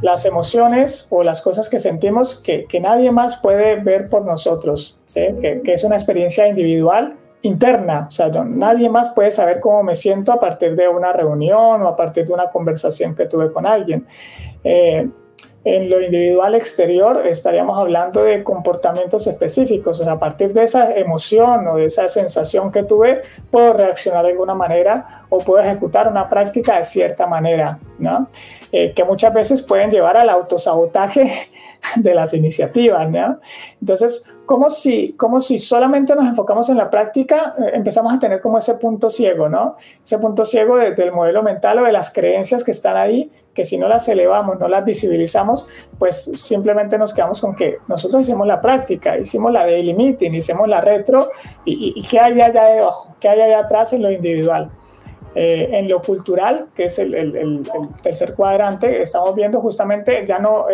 las emociones o las cosas que sentimos que, nadie más puede ver por nosotros, que, es una experiencia individual interna, o sea, nadie más puede saber cómo me siento a partir de una reunión o a partir de una conversación que tuve con alguien. Eh, en lo individual exterior estaríamos hablando de comportamientos específicos, o sea, a partir de esa emoción o de esa sensación que tuve, puedo reaccionar de alguna manera o puedo ejecutar una práctica de cierta manera, ¿no? Eh, que muchas veces pueden llevar al autosabotaje de las iniciativas, ¿no? Entonces, como si, como si solamente nos enfocamos en la práctica, eh, empezamos a tener como ese punto ciego, ¿no? Ese punto ciego del modelo mental o de las creencias que están ahí, que si no las elevamos, no las visibilizamos, pues simplemente nos quedamos con que nosotros hicimos la práctica, hicimos la daily meeting, hicimos la retro, y, y, qué hay allá debajo, qué hay allá atrás en lo individual. Eh, en lo cultural, que es el, tercer cuadrante, estamos viendo justamente ya no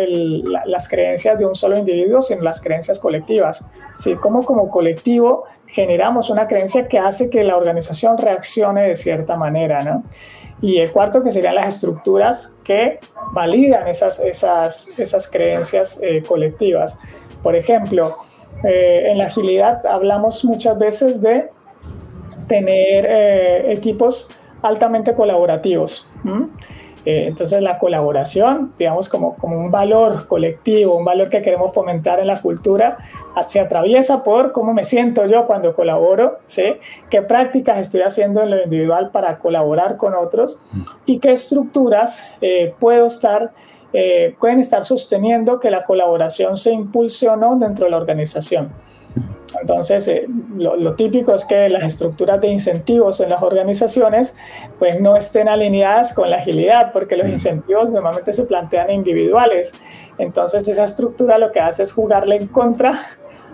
las creencias de un solo individuo, sino las creencias colectivas. ¿sí? Cómo como colectivo generamos una creencia que hace que la organización reaccione de cierta manera. ¿no? Y el cuarto, que serían las estructuras que validan esas, esas, esas creencias eh, colectivas. Por ejemplo, eh, en la agilidad hablamos muchas veces de tener equipos altamente colaborativos. Eh, entonces la colaboración, digamos, como, como un valor colectivo, un valor que queremos fomentar en la cultura, se atraviesa por cómo me siento yo cuando colaboro, ¿sí? qué prácticas estoy haciendo en lo individual para colaborar con otros y qué estructuras eh, puedo estar eh, pueden estar sosteniendo que la colaboración se impulse o no dentro de la organización. Entonces, eh, lo, típico es que las estructuras de incentivos en las organizaciones pues no estén alineadas con la agilidad, porque los incentivos normalmente se plantean individuales. Entonces, esa estructura lo que hace es jugarle en contra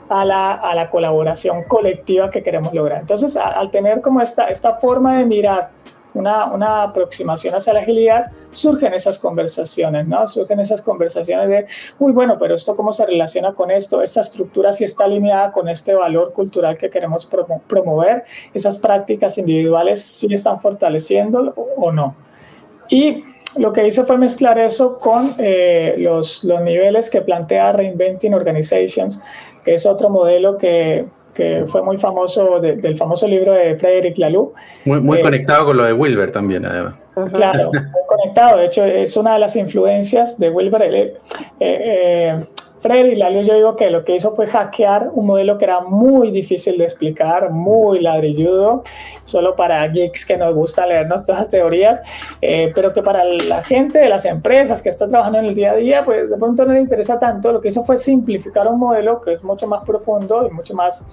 a la, a la colaboración colectiva que queremos lograr. Entonces, al tener como esta, esta forma de mirar una, una, aproximación hacia la agilidad, surgen esas conversaciones, ¿no? Surgen esas conversaciones de, uy, bueno, pero esto cómo se relaciona con esto, esta estructura si está alineada con este valor cultural que queremos promover, esas prácticas individuales si están fortaleciendo o no. Y lo que hice fue mezclar eso con eh, los, los niveles que plantea Reinventing Organizations, que es otro modelo que que fue muy famoso del famoso libro de Frederick Laloux. Muy, muy eh, conectado con lo de Wilber también, además. Claro, muy conectado. De hecho, es una de las influencias de Wilber. Eh, eh, Frederick Laloux, yo digo que lo que hizo fue hackear un modelo que era muy difícil de explicar, muy ladrilludo, solo para geeks que nos gusta leernos todas las teorías, pero que para la gente de las empresas que está trabajando en el día a día, pues de pronto no le interesa tanto. Lo que hizo fue simplificar un modelo que es mucho más profundo y mucho más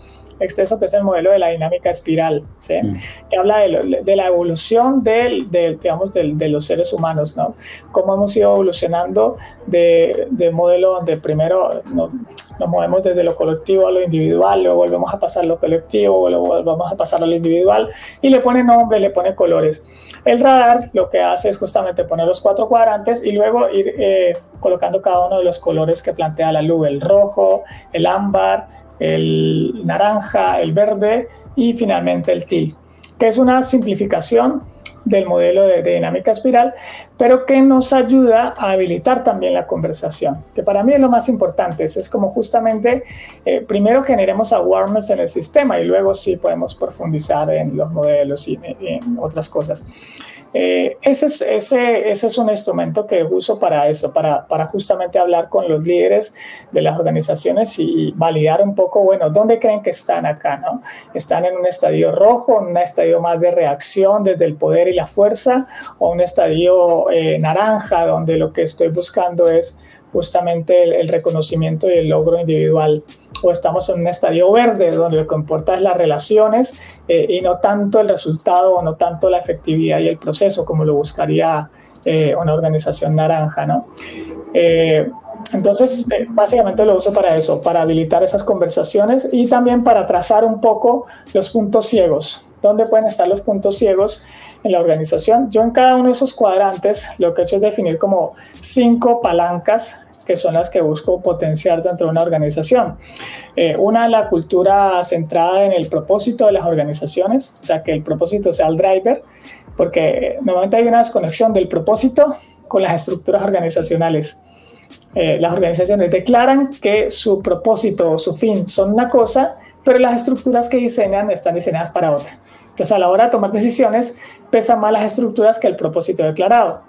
extenso, que es el modelo de la dinámica espiral, ¿sí? Mm. que habla de, de, la evolución del, de, digamos, de, los seres humanos, ¿no? cómo hemos ido evolucionando de, de modelo donde primero nos, nos movemos desde lo colectivo a lo individual, luego volvemos a pasar a lo colectivo, luego volvemos a pasar a lo individual, y le pone nombre, le pone colores. El radar lo que hace es justamente poner los cuatro cuadrantes y luego ir eh, colocando cada uno de los colores que plantea la luz, el rojo, el ámbar, el naranja, el verde y finalmente el teal, que es una simplificación del modelo de, dinámica espiral, pero que nos ayuda a habilitar también la conversación, que para mí es lo más importante, es, como justamente, eh, primero generemos awareness en el sistema y luego sí podemos profundizar en los modelos y en otras cosas. Eh, ese, es, ese, ese, es un instrumento que uso para eso, para, para, justamente hablar con los líderes de las organizaciones y validar un poco, bueno, ¿dónde creen que están acá? ¿no? ¿Están en un estadio rojo, en un estadio más de reacción desde el poder y la fuerza, o un estadio eh, naranja, donde lo que estoy buscando es justamente el, reconocimiento y el logro individual. O estamos en un estadio verde, donde lo que importa es las relaciones eh, y no tanto el resultado o no tanto la efectividad y el proceso, como lo buscaría eh, una organización naranja, ¿no? Eh, entonces, básicamente lo uso para eso, para habilitar esas conversaciones y también para trazar un poco los puntos ciegos. ¿Dónde pueden estar los puntos ciegos? En la organización. Yo en cada uno de esos cuadrantes lo que he hecho es definir como cinco palancas que son las que busco potenciar dentro de una organización. Eh, una, la cultura centrada en el propósito de las organizaciones, o sea, que el propósito sea el driver, porque normalmente hay una desconexión del propósito con las estructuras organizacionales. Eh, las organizaciones declaran que su propósito o su fin son una cosa, pero las estructuras que diseñan están diseñadas para otra. Entonces, a la hora de tomar decisiones, pesan más las estructuras que el propósito declarado.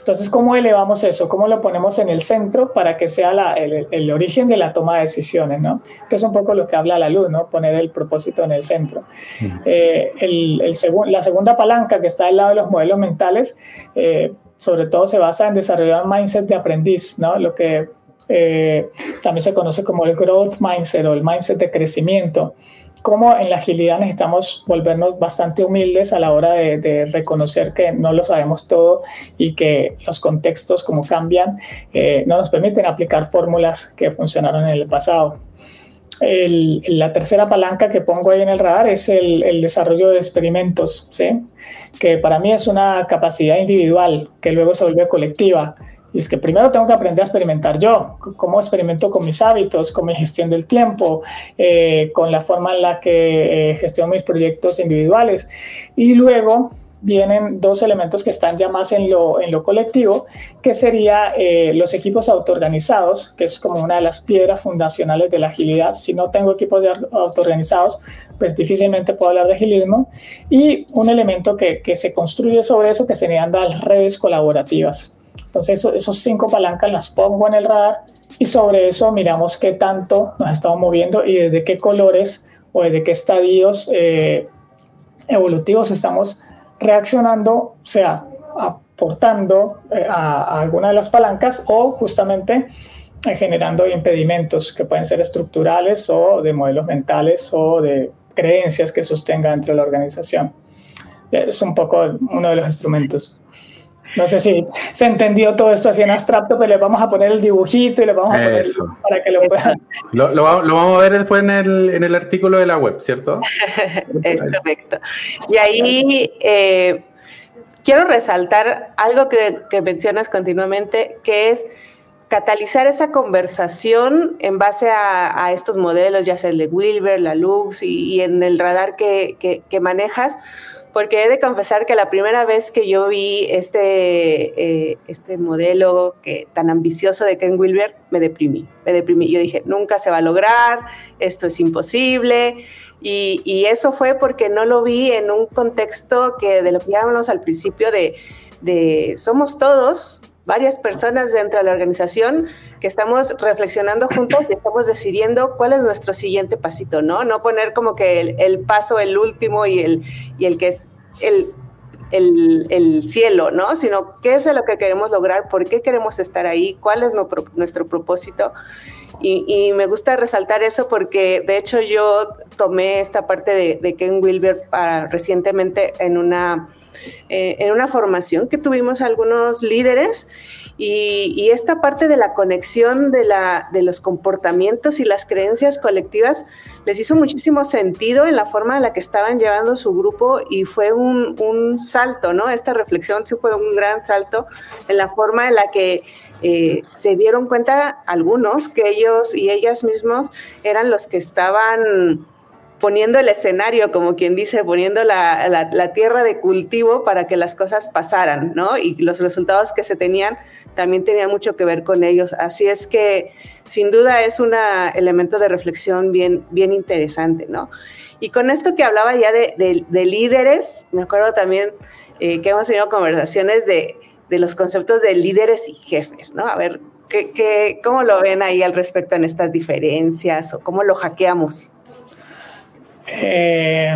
Entonces, ¿cómo elevamos eso? ¿Cómo lo ponemos en el centro para que sea el, origen de la toma de decisiones? ¿no? Que es un poco lo que habla la luz, ¿no? poner el propósito en el centro. Eh, la segunda palanca que está al lado de los modelos mentales, eh, sobre todo se basa en desarrollar un mindset de aprendiz, ¿no? lo que eh, también se conoce como el growth mindset o el mindset de crecimiento cómo en la agilidad necesitamos volvernos bastante humildes a la hora de, reconocer que no lo sabemos todo y que los contextos como cambian eh, no nos permiten aplicar fórmulas que funcionaron en el pasado. la tercera palanca que pongo ahí en el radar es el, el desarrollo de experimentos, ¿sí? que para mí es una capacidad individual que luego se vuelve colectiva y es que primero tengo que aprender a experimentar yo, cómo experimento con mis hábitos, con mi gestión del tiempo, eh, con la forma en la que eh, gestiono mis proyectos individuales. Y luego vienen dos elementos que están ya más en lo, en lo colectivo, que sería eh, los equipos autoorganizados, que es como una de las piedras fundacionales de la agilidad. Si no tengo equipos autoorganizados, pues difícilmente puedo hablar de agilismo. Y un elemento que, que se construye sobre eso, que serían las redes colaborativas. Entonces, esos cinco palancas las pongo en el radar y sobre eso miramos qué tanto nos estamos moviendo y desde qué colores o desde qué estadios eh, evolutivos estamos reaccionando, sea aportando a, alguna de las palancas o justamente generando impedimentos que pueden ser estructurales o de modelos mentales o de creencias que sostenga dentro de la organización. Es un poco uno de los instrumentos. No sé si se entendió todo esto así en abstracto, pero le vamos a poner el dibujito y le vamos a poner para que lo puedan. Lo, lo, vamos a ver después en el, en el, artículo de la web, ¿cierto? es correcto. Y ahí eh, quiero resaltar algo que, que mencionas continuamente, que es catalizar esa conversación en base a, estos modelos, ya sea el de Wilber, la Lux y, en el radar que, que, manejas, porque he de confesar que la primera vez que yo vi este, eh, este modelo que, tan ambicioso de Ken Wilber, me deprimí, me deprimí. Yo dije, nunca se va a lograr, esto es imposible. Y, eso fue porque no lo vi en un contexto que de lo que llamamos al principio de somos todos varias personas dentro de la organización que estamos reflexionando juntos y estamos decidiendo cuál es nuestro siguiente pasito, ¿no? No poner como que el, paso, el último y el, y el que es el, el, cielo, ¿no? Sino qué es lo que queremos lograr, por qué queremos estar ahí, cuál es nuestro propósito. Y, me gusta resaltar eso porque de hecho yo tomé esta parte de, de Ken Wilber para, recientemente en una eh, en una formación que tuvimos algunos líderes y, esta parte de la conexión de, la, de los comportamientos y las creencias colectivas les hizo muchísimo sentido en la forma en la que estaban llevando su grupo y fue un, un salto, ¿no? Esta reflexión sí fue un gran salto en la forma en la que eh, se dieron cuenta algunos que ellos y ellas mismos eran los que estaban poniendo el escenario, como quien dice, poniendo la, tierra de cultivo para que las cosas pasaran, ¿no? Y los resultados que se tenían también tenían mucho que ver con ellos. Así es que sin duda es un elemento de reflexión bien, bien interesante, ¿no? Y con esto que hablaba ya de, líderes, me acuerdo también eh, que hemos tenido conversaciones de, los conceptos de líderes y jefes, ¿no? A ver, ¿qué, cómo lo ven ahí al respecto en estas diferencias o cómo lo hackeamos? Eh,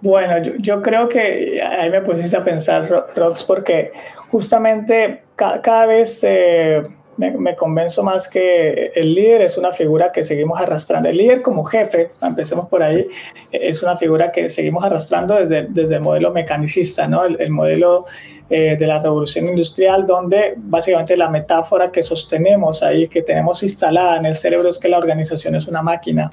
bueno, yo, creo que ahí me pusiste a pensar, Rox, porque justamente cada, vez eh, me, convenzo más que el líder es una figura que seguimos arrastrando. El líder como jefe, empecemos por ahí, es una figura que seguimos arrastrando desde, desde el modelo mecanicista, ¿no? el, modelo eh, de la revolución industrial, donde básicamente la metáfora que sostenemos ahí, que tenemos instalada en el cerebro es que la organización es una máquina.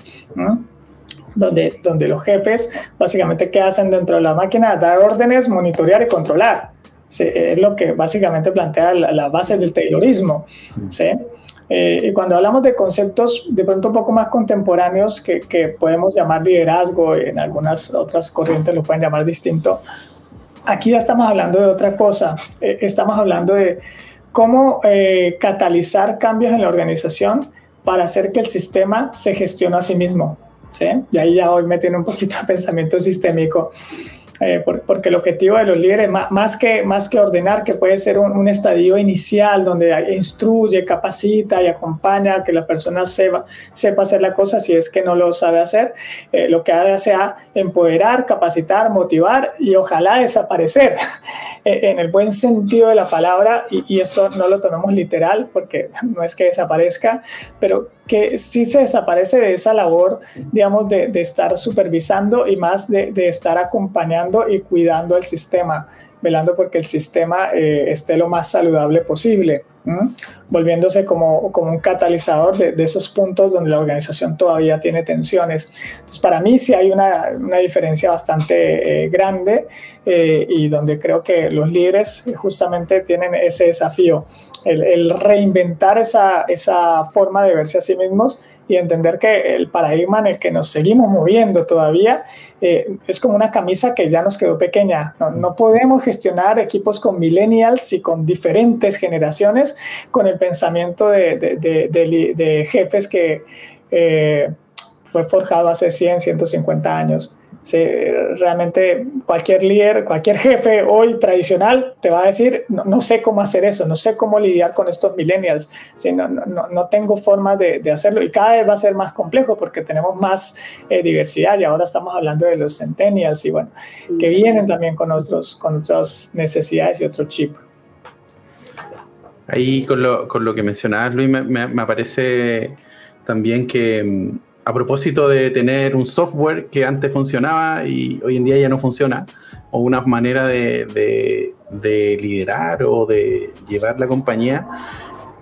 Donde, donde los jefes básicamente qué hacen dentro de la máquina, dar órdenes, monitorear y controlar. es lo que básicamente plantea la, base del Taylorismo. ¿sí? Eh, y cuando hablamos de conceptos de pronto un poco más contemporáneos que, que, podemos llamar liderazgo, en algunas otras corrientes lo pueden llamar distinto, aquí ya estamos hablando de otra cosa. Eh, estamos hablando de cómo eh, catalizar cambios en la organización para hacer que el sistema se gestione a sí mismo. ¿Sí? Y ahí ya hoy me tiene un poquito de pensamiento sistémico. Eh, porque el objetivo de los líderes, más que, más que ordenar, que puede ser un, estadio inicial donde instruye, capacita y acompaña a que la persona sepa, sepa hacer la cosa si es que no lo sabe hacer, eh, lo que hace sea empoderar, capacitar, motivar y ojalá desaparecer eh, en el buen sentido de la palabra, y, y esto no lo tomemos literal porque no es que desaparezca, pero que sí se desaparece de esa labor, digamos, de, de estar supervisando y más de, de, estar acompañando y cuidando el sistema, velando porque el sistema eh, esté lo más saludable posible, volviéndose como, como un catalizador de, esos puntos donde la organización todavía tiene tensiones. Entonces, para mí sí hay una, una diferencia bastante eh, grande eh, y donde creo que los líderes justamente tienen ese desafío el, reinventar esa, esa, forma de verse a sí mismos y entender que el paradigma en el que nos seguimos moviendo todavía eh, es como una camisa que ya nos quedó pequeña. No, podemos gestionar equipos con millennials y con diferentes generaciones con el pensamiento de, de, de, jefes que eh, fue forjado hace 100, 150 años. Sí, realmente cualquier líder, cualquier jefe hoy tradicional te va a decir, no, sé cómo hacer eso, no sé cómo lidiar con estos millennials, sí, no, no, no, tengo forma de, de, hacerlo y cada vez va a ser más complejo porque tenemos más eh, diversidad y ahora estamos hablando de los centennials y bueno, que vienen también con, otros, con otras necesidades y otro chip. Ahí con lo, con lo que mencionabas, Luis, me, me, me parece también que mm, a propósito de tener un software que antes funcionaba y hoy en día ya no funciona, o una manera de, liderar o de llevar la compañía,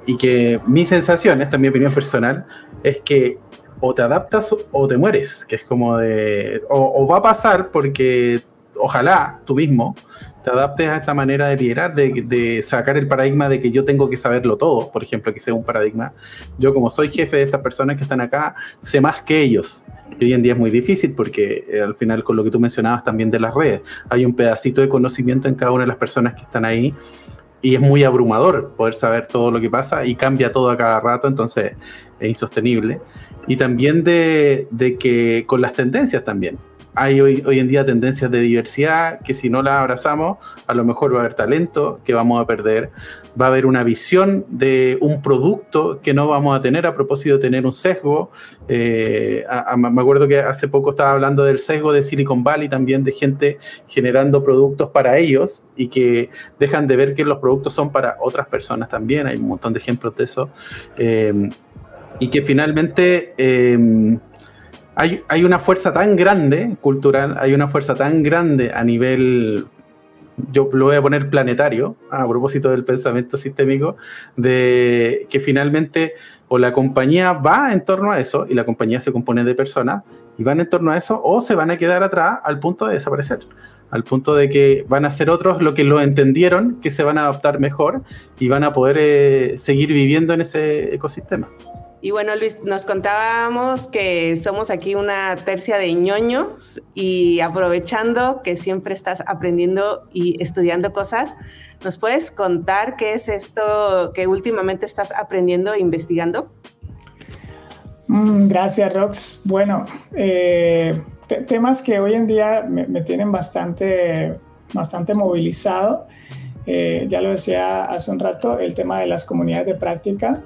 y que mi sensación, esta es mi opinión personal, es que o te adaptas o te mueres, que es como de, o va a pasar porque ojalá tú mismo te adaptes a esta manera de liderar, de, sacar el paradigma de que yo tengo que saberlo todo, por ejemplo, que sea un paradigma. Yo como soy jefe de estas personas que están acá, sé más que ellos. Y hoy en día es muy difícil porque eh, al final con lo que tú mencionabas también de las redes, hay un pedacito de conocimiento en cada una de las personas que están ahí y es muy abrumador poder saber todo lo que pasa y cambia todo a cada rato, entonces es insostenible. Y también de, de que con las tendencias también hay hoy, hoy en día tendencias de diversidad que si no las abrazamos, a lo mejor va a haber talento que vamos a perder, va a haber una visión de un producto que no vamos a tener a propósito de tener un sesgo. Eh, me acuerdo que hace poco estaba hablando del sesgo de Silicon Valley también, de gente generando productos para ellos y que dejan de ver que los productos son para otras personas también. Hay un montón de ejemplos de eso. Eh, y que finalmente... Eh, hay, una fuerza tan grande cultural, hay una fuerza tan grande a nivel, yo lo voy a poner planetario, a propósito del pensamiento sistémico, de que finalmente o la compañía va en torno a eso, y la compañía se compone de personas, y van en torno a eso, o se van a quedar atrás al punto de desaparecer al punto de que van a ser otros lo que lo entendieron, que se van a adaptar mejor y van a poder eh, seguir viviendo en ese ecosistema. Y bueno, Luis, nos contábamos que somos aquí una tercia de ñoños y aprovechando que siempre estás aprendiendo y estudiando cosas, ¿nos puedes contar qué es esto que últimamente estás aprendiendo e investigando? Mm, gracias, Rox. Bueno, eh, temas que hoy en día me, tienen bastante, bastante movilizado. Eh, ya lo decía hace un rato, el tema de las comunidades de práctica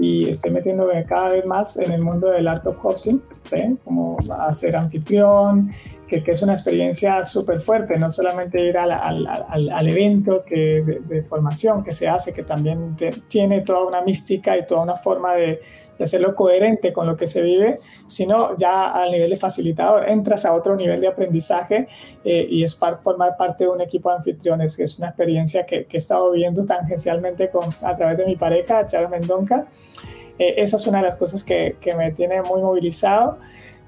y estoy metiéndome cada vez más en el mundo del art of hosting, ¿sí? como hacer anfitrión, que, es una experiencia súper fuerte, no solamente ir al, al, al, evento que, de, formación que se hace, que también tiene toda una mística y toda una forma de, de hacerlo coherente con lo que se vive, sino ya al nivel de facilitador, entras a otro nivel de aprendizaje eh, y es para formar parte de un equipo de anfitriones, que es una experiencia que, que he estado viviendo tangencialmente con, a través de mi pareja, Charo Mendonca. Eh, esa es una de las cosas que, que me tiene muy movilizado.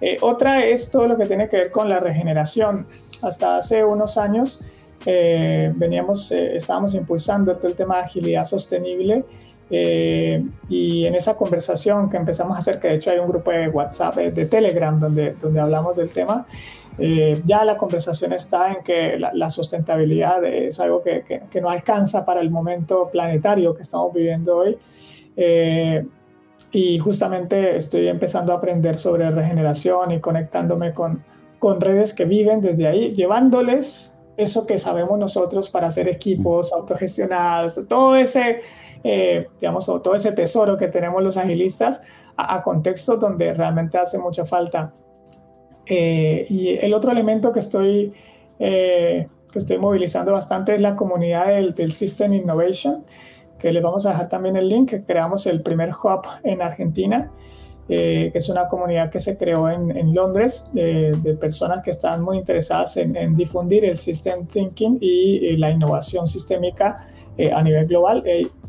Eh, otra es todo lo que tiene que ver con la regeneración. Hasta hace unos años veníamos, estábamos impulsando todo el tema de agilidad sostenible eh, y en esa conversación que empezamos a hacer, que de hecho hay un grupo de WhatsApp, eh, de, Telegram, donde, donde hablamos del tema, eh, ya la conversación está en que la, sustentabilidad es algo que, que, no alcanza para el momento planetario que estamos viviendo hoy. y justamente estoy empezando a aprender sobre regeneración y conectándome con, con redes que viven desde ahí, llevándoles eso que sabemos nosotros para hacer equipos autogestionados, todo ese eh, digamos, todo ese tesoro que tenemos los agilistas a, contextos donde realmente hace mucha falta. Eh, y el otro elemento que estoy, eh, que estoy movilizando bastante es la comunidad del, del, System Innovation, que les vamos a dejar también el link, que creamos el primer hub en Argentina. Que es una comunidad que se creó en, en Londres de personas que están muy interesadas en, en difundir el System Thinking y, y la innovación sistémica a nivel global.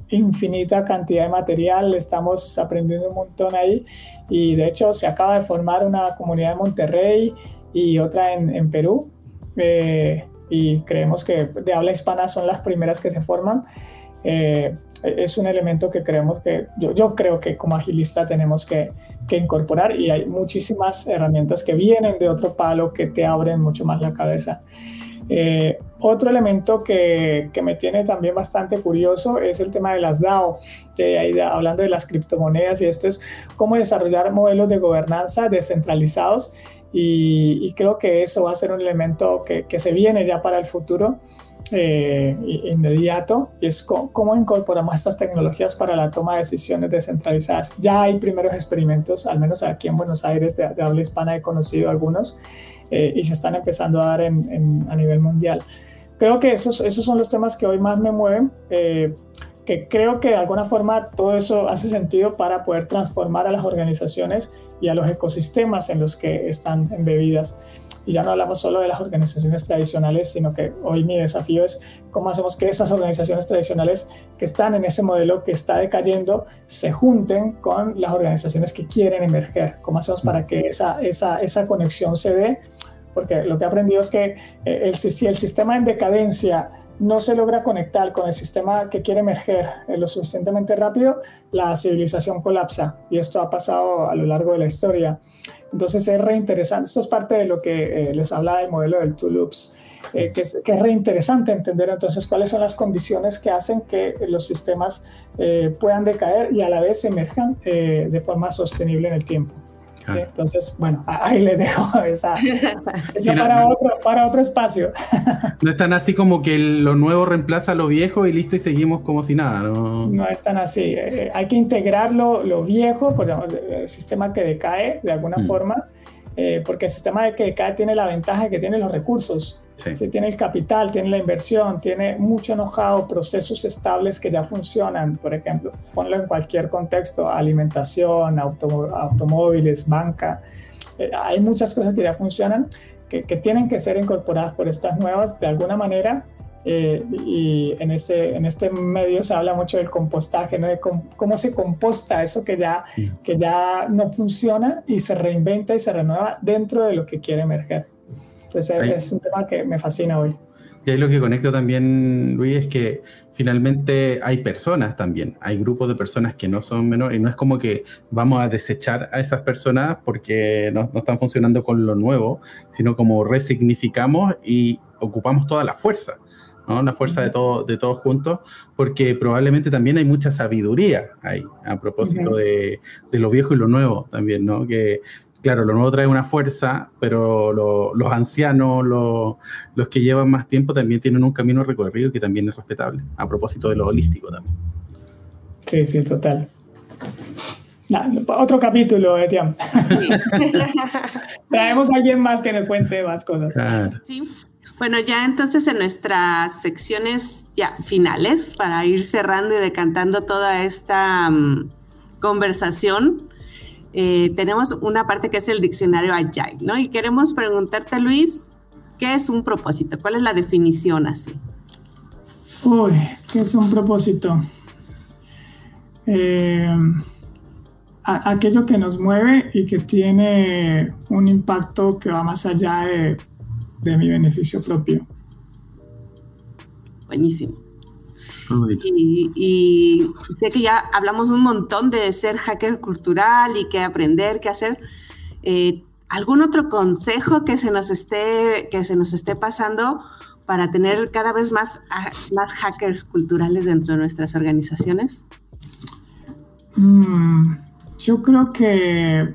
Infinita cantidad de material, estamos aprendiendo un montón ahí. Y de hecho se acaba de formar una comunidad en Monterrey y otra en, en Perú. Eh, y creemos que de habla hispana son las primeras que se forman. Es un elemento que creemos que yo, yo creo que como agilista tenemos que, que, incorporar y hay muchísimas herramientas que vienen de otro palo que te abren mucho más la cabeza. Eh, otro elemento que, que, me tiene también bastante curioso es el tema de las DAO, de, hablando de las criptomonedas y esto es cómo desarrollar modelos de gobernanza descentralizados y, y creo que eso va a ser un elemento que, que se viene ya para el futuro eh, inmediato es cómo, incorporamos estas tecnologías para la toma de decisiones descentralizadas. Ya hay primeros experimentos, al menos aquí en Buenos Aires de, habla hispana he conocido algunos eh, y se están empezando a dar en, a nivel mundial. Creo que esos, esos son los temas que hoy más me mueven. Eh, que creo que de alguna forma todo eso hace sentido para poder transformar a las organizaciones y a los ecosistemas en los que están embebidas. Y ya no hablamos solo de las organizaciones tradicionales, sino que hoy mi desafío es cómo hacemos que esas organizaciones tradicionales que están en ese modelo que está decayendo se junten con las organizaciones que quieren emerger. ¿Cómo hacemos para que esa, esa, esa conexión se dé? Porque lo que he aprendido es que eh, el, si el sistema en decadencia no se logra conectar con el sistema que quiere emerger eh, lo suficientemente rápido, la civilización colapsa. Y esto ha pasado a lo largo de la historia. Entonces es reinteresante, esto es parte de lo que eh, les hablaba del modelo del Two Loops, eh, que, es, que, es, reinteresante entender entonces cuáles son las condiciones que hacen que los sistemas eh, puedan decaer y a la vez emerjan de forma sostenible en el tiempo. Entonces, bueno, ahí le dejo esa, para, otro, para otro espacio. No es tan así como que lo nuevo reemplaza lo viejo y listo y seguimos como si nada. No, no es tan así. Eh, hay que integrarlo lo viejo, por ejemplo, el sistema que decae de alguna mm. forma, eh, porque el sistema que decae tiene la ventaja de que tiene los recursos. Sí. tiene el capital, tiene la inversión, tiene mucho know-how, procesos estables que ya funcionan, por ejemplo, ponlo en cualquier contexto, alimentación, automóviles, banca, eh, hay muchas cosas que ya funcionan que, que, tienen que ser incorporadas por estas nuevas de alguna manera. Eh, y en este, en este medio se habla mucho del compostaje, ¿no? de cómo, se composta eso que ya, que ya no funciona y se reinventa y se renueva dentro de lo que quiere emerger. Entonces es un tema que me fascina hoy. Y ahí lo que conecto también, Luis, es que finalmente hay personas también, hay grupos de personas que no son menores, y no es como que vamos a desechar a esas personas porque no, no están funcionando con lo nuevo, sino como resignificamos y ocupamos toda la fuerza. ¿no? la fuerza de, todo, de todos juntos, porque probablemente también hay mucha sabiduría ahí, a propósito de, de, lo viejo y lo nuevo también, ¿no? que claro, lo nuevo trae una fuerza, pero los ancianos, los que llevan más tiempo, también tienen un camino recorrido que también es respetable, a propósito de lo holístico también. Sí, sí, total. otro capítulo, Etiam. Traemos a alguien más que nos cuente más cosas. Sí. Bueno, ya entonces en nuestras secciones ya finales, para ir cerrando y decantando toda esta mm, conversación, eh, tenemos una parte que es el diccionario Agile, ¿no? Y queremos preguntarte, Luis, ¿qué es un propósito? ¿Cuál es la definición así? Uy, ¿qué es un propósito? Eh, aquello que nos mueve y que tiene un impacto que va más allá de, de mi beneficio propio. Buenísimo. Y, sé que ya hablamos un montón de ser hacker cultural y qué aprender, qué hacer. Eh, ¿Algún otro consejo que se nos esté, que se nos esté pasando para tener cada vez más, más hackers culturales dentro de nuestras organizaciones? Mm, yo creo que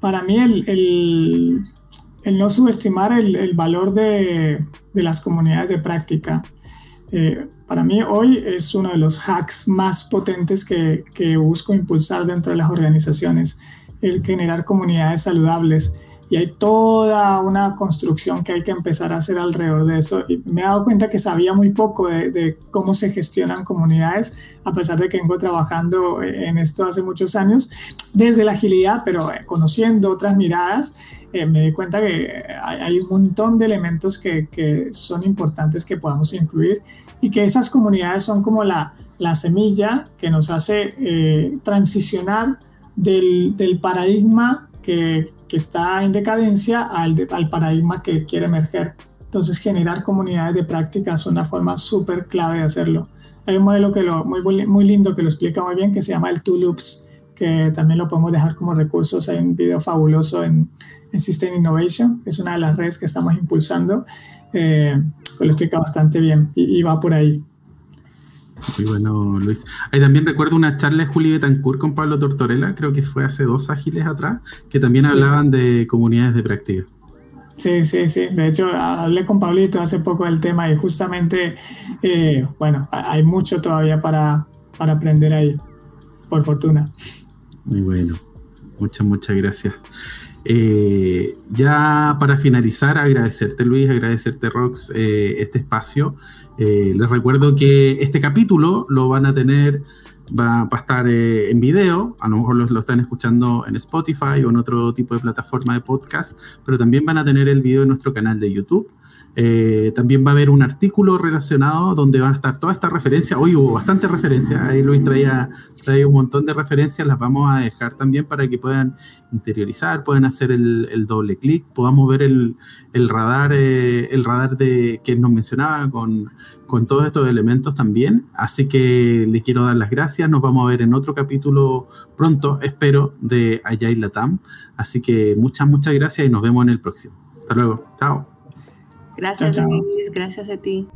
para mí el, no subestimar el, valor de, de, las comunidades de práctica. Eh, para mí hoy es uno de los hacks más potentes que, que, busco impulsar dentro de las organizaciones, el generar comunidades saludables. Y hay toda una construcción que hay que empezar a hacer alrededor de eso. Y me he dado cuenta que sabía muy poco de, de cómo se gestionan comunidades, a pesar de que vengo trabajando en esto hace muchos años, desde la agilidad, pero eh, conociendo otras miradas, eh, me di cuenta que hay, hay, un montón de elementos que, que son importantes que podamos incluir y que esas comunidades son como la, la semilla que nos hace eh, transicionar del, del paradigma que, que, está en decadencia al, paradigma que quiere emerger. Entonces, generar comunidades de práctica es una forma súper clave de hacerlo. Hay un modelo que lo, muy, lindo que lo explica muy bien que se llama el Two Loops, que también lo podemos dejar como recursos. Hay un video fabuloso en, en System Innovation, es una de las redes que estamos impulsando, eh, lo explica bastante bien y, va por ahí. Muy bueno, Luis. Ahí también recuerdo una charla de Juli Betancourt con Pablo Tortorella, creo que fue hace dos ágiles atrás, que también hablaban de comunidades de práctica. Sí, sí, sí. De hecho, hablé con Pablito hace poco del tema y justamente, eh, bueno, hay mucho todavía para, para aprender ahí, por fortuna. Muy bueno. Muchas, muchas gracias. Eh, ya para finalizar, agradecerte Luis, agradecerte Rox eh, este espacio. Les recuerdo que este capítulo lo van a tener va, a estar eh, en video, a lo mejor lo, están escuchando en Spotify o en otro tipo de plataforma de podcast, pero también van a tener el video en nuestro canal de YouTube. Eh, también va a haber un artículo relacionado donde van a estar todas estas referencias. Hoy hubo bastantes referencias, ahí Luis traía, traía, un montón de referencias, las vamos a dejar también para que puedan interiorizar, puedan hacer el, doble clic, podamos ver el, radar, eh, el radar de, que nos mencionaba con, con todos estos elementos también. Así que le quiero dar las gracias, nos vamos a ver en otro capítulo pronto, espero, de Ayay Latam. Así que muchas, muchas gracias y nos vemos en el próximo. Hasta luego. Chao. Gracias, Luis. Gracias a ti.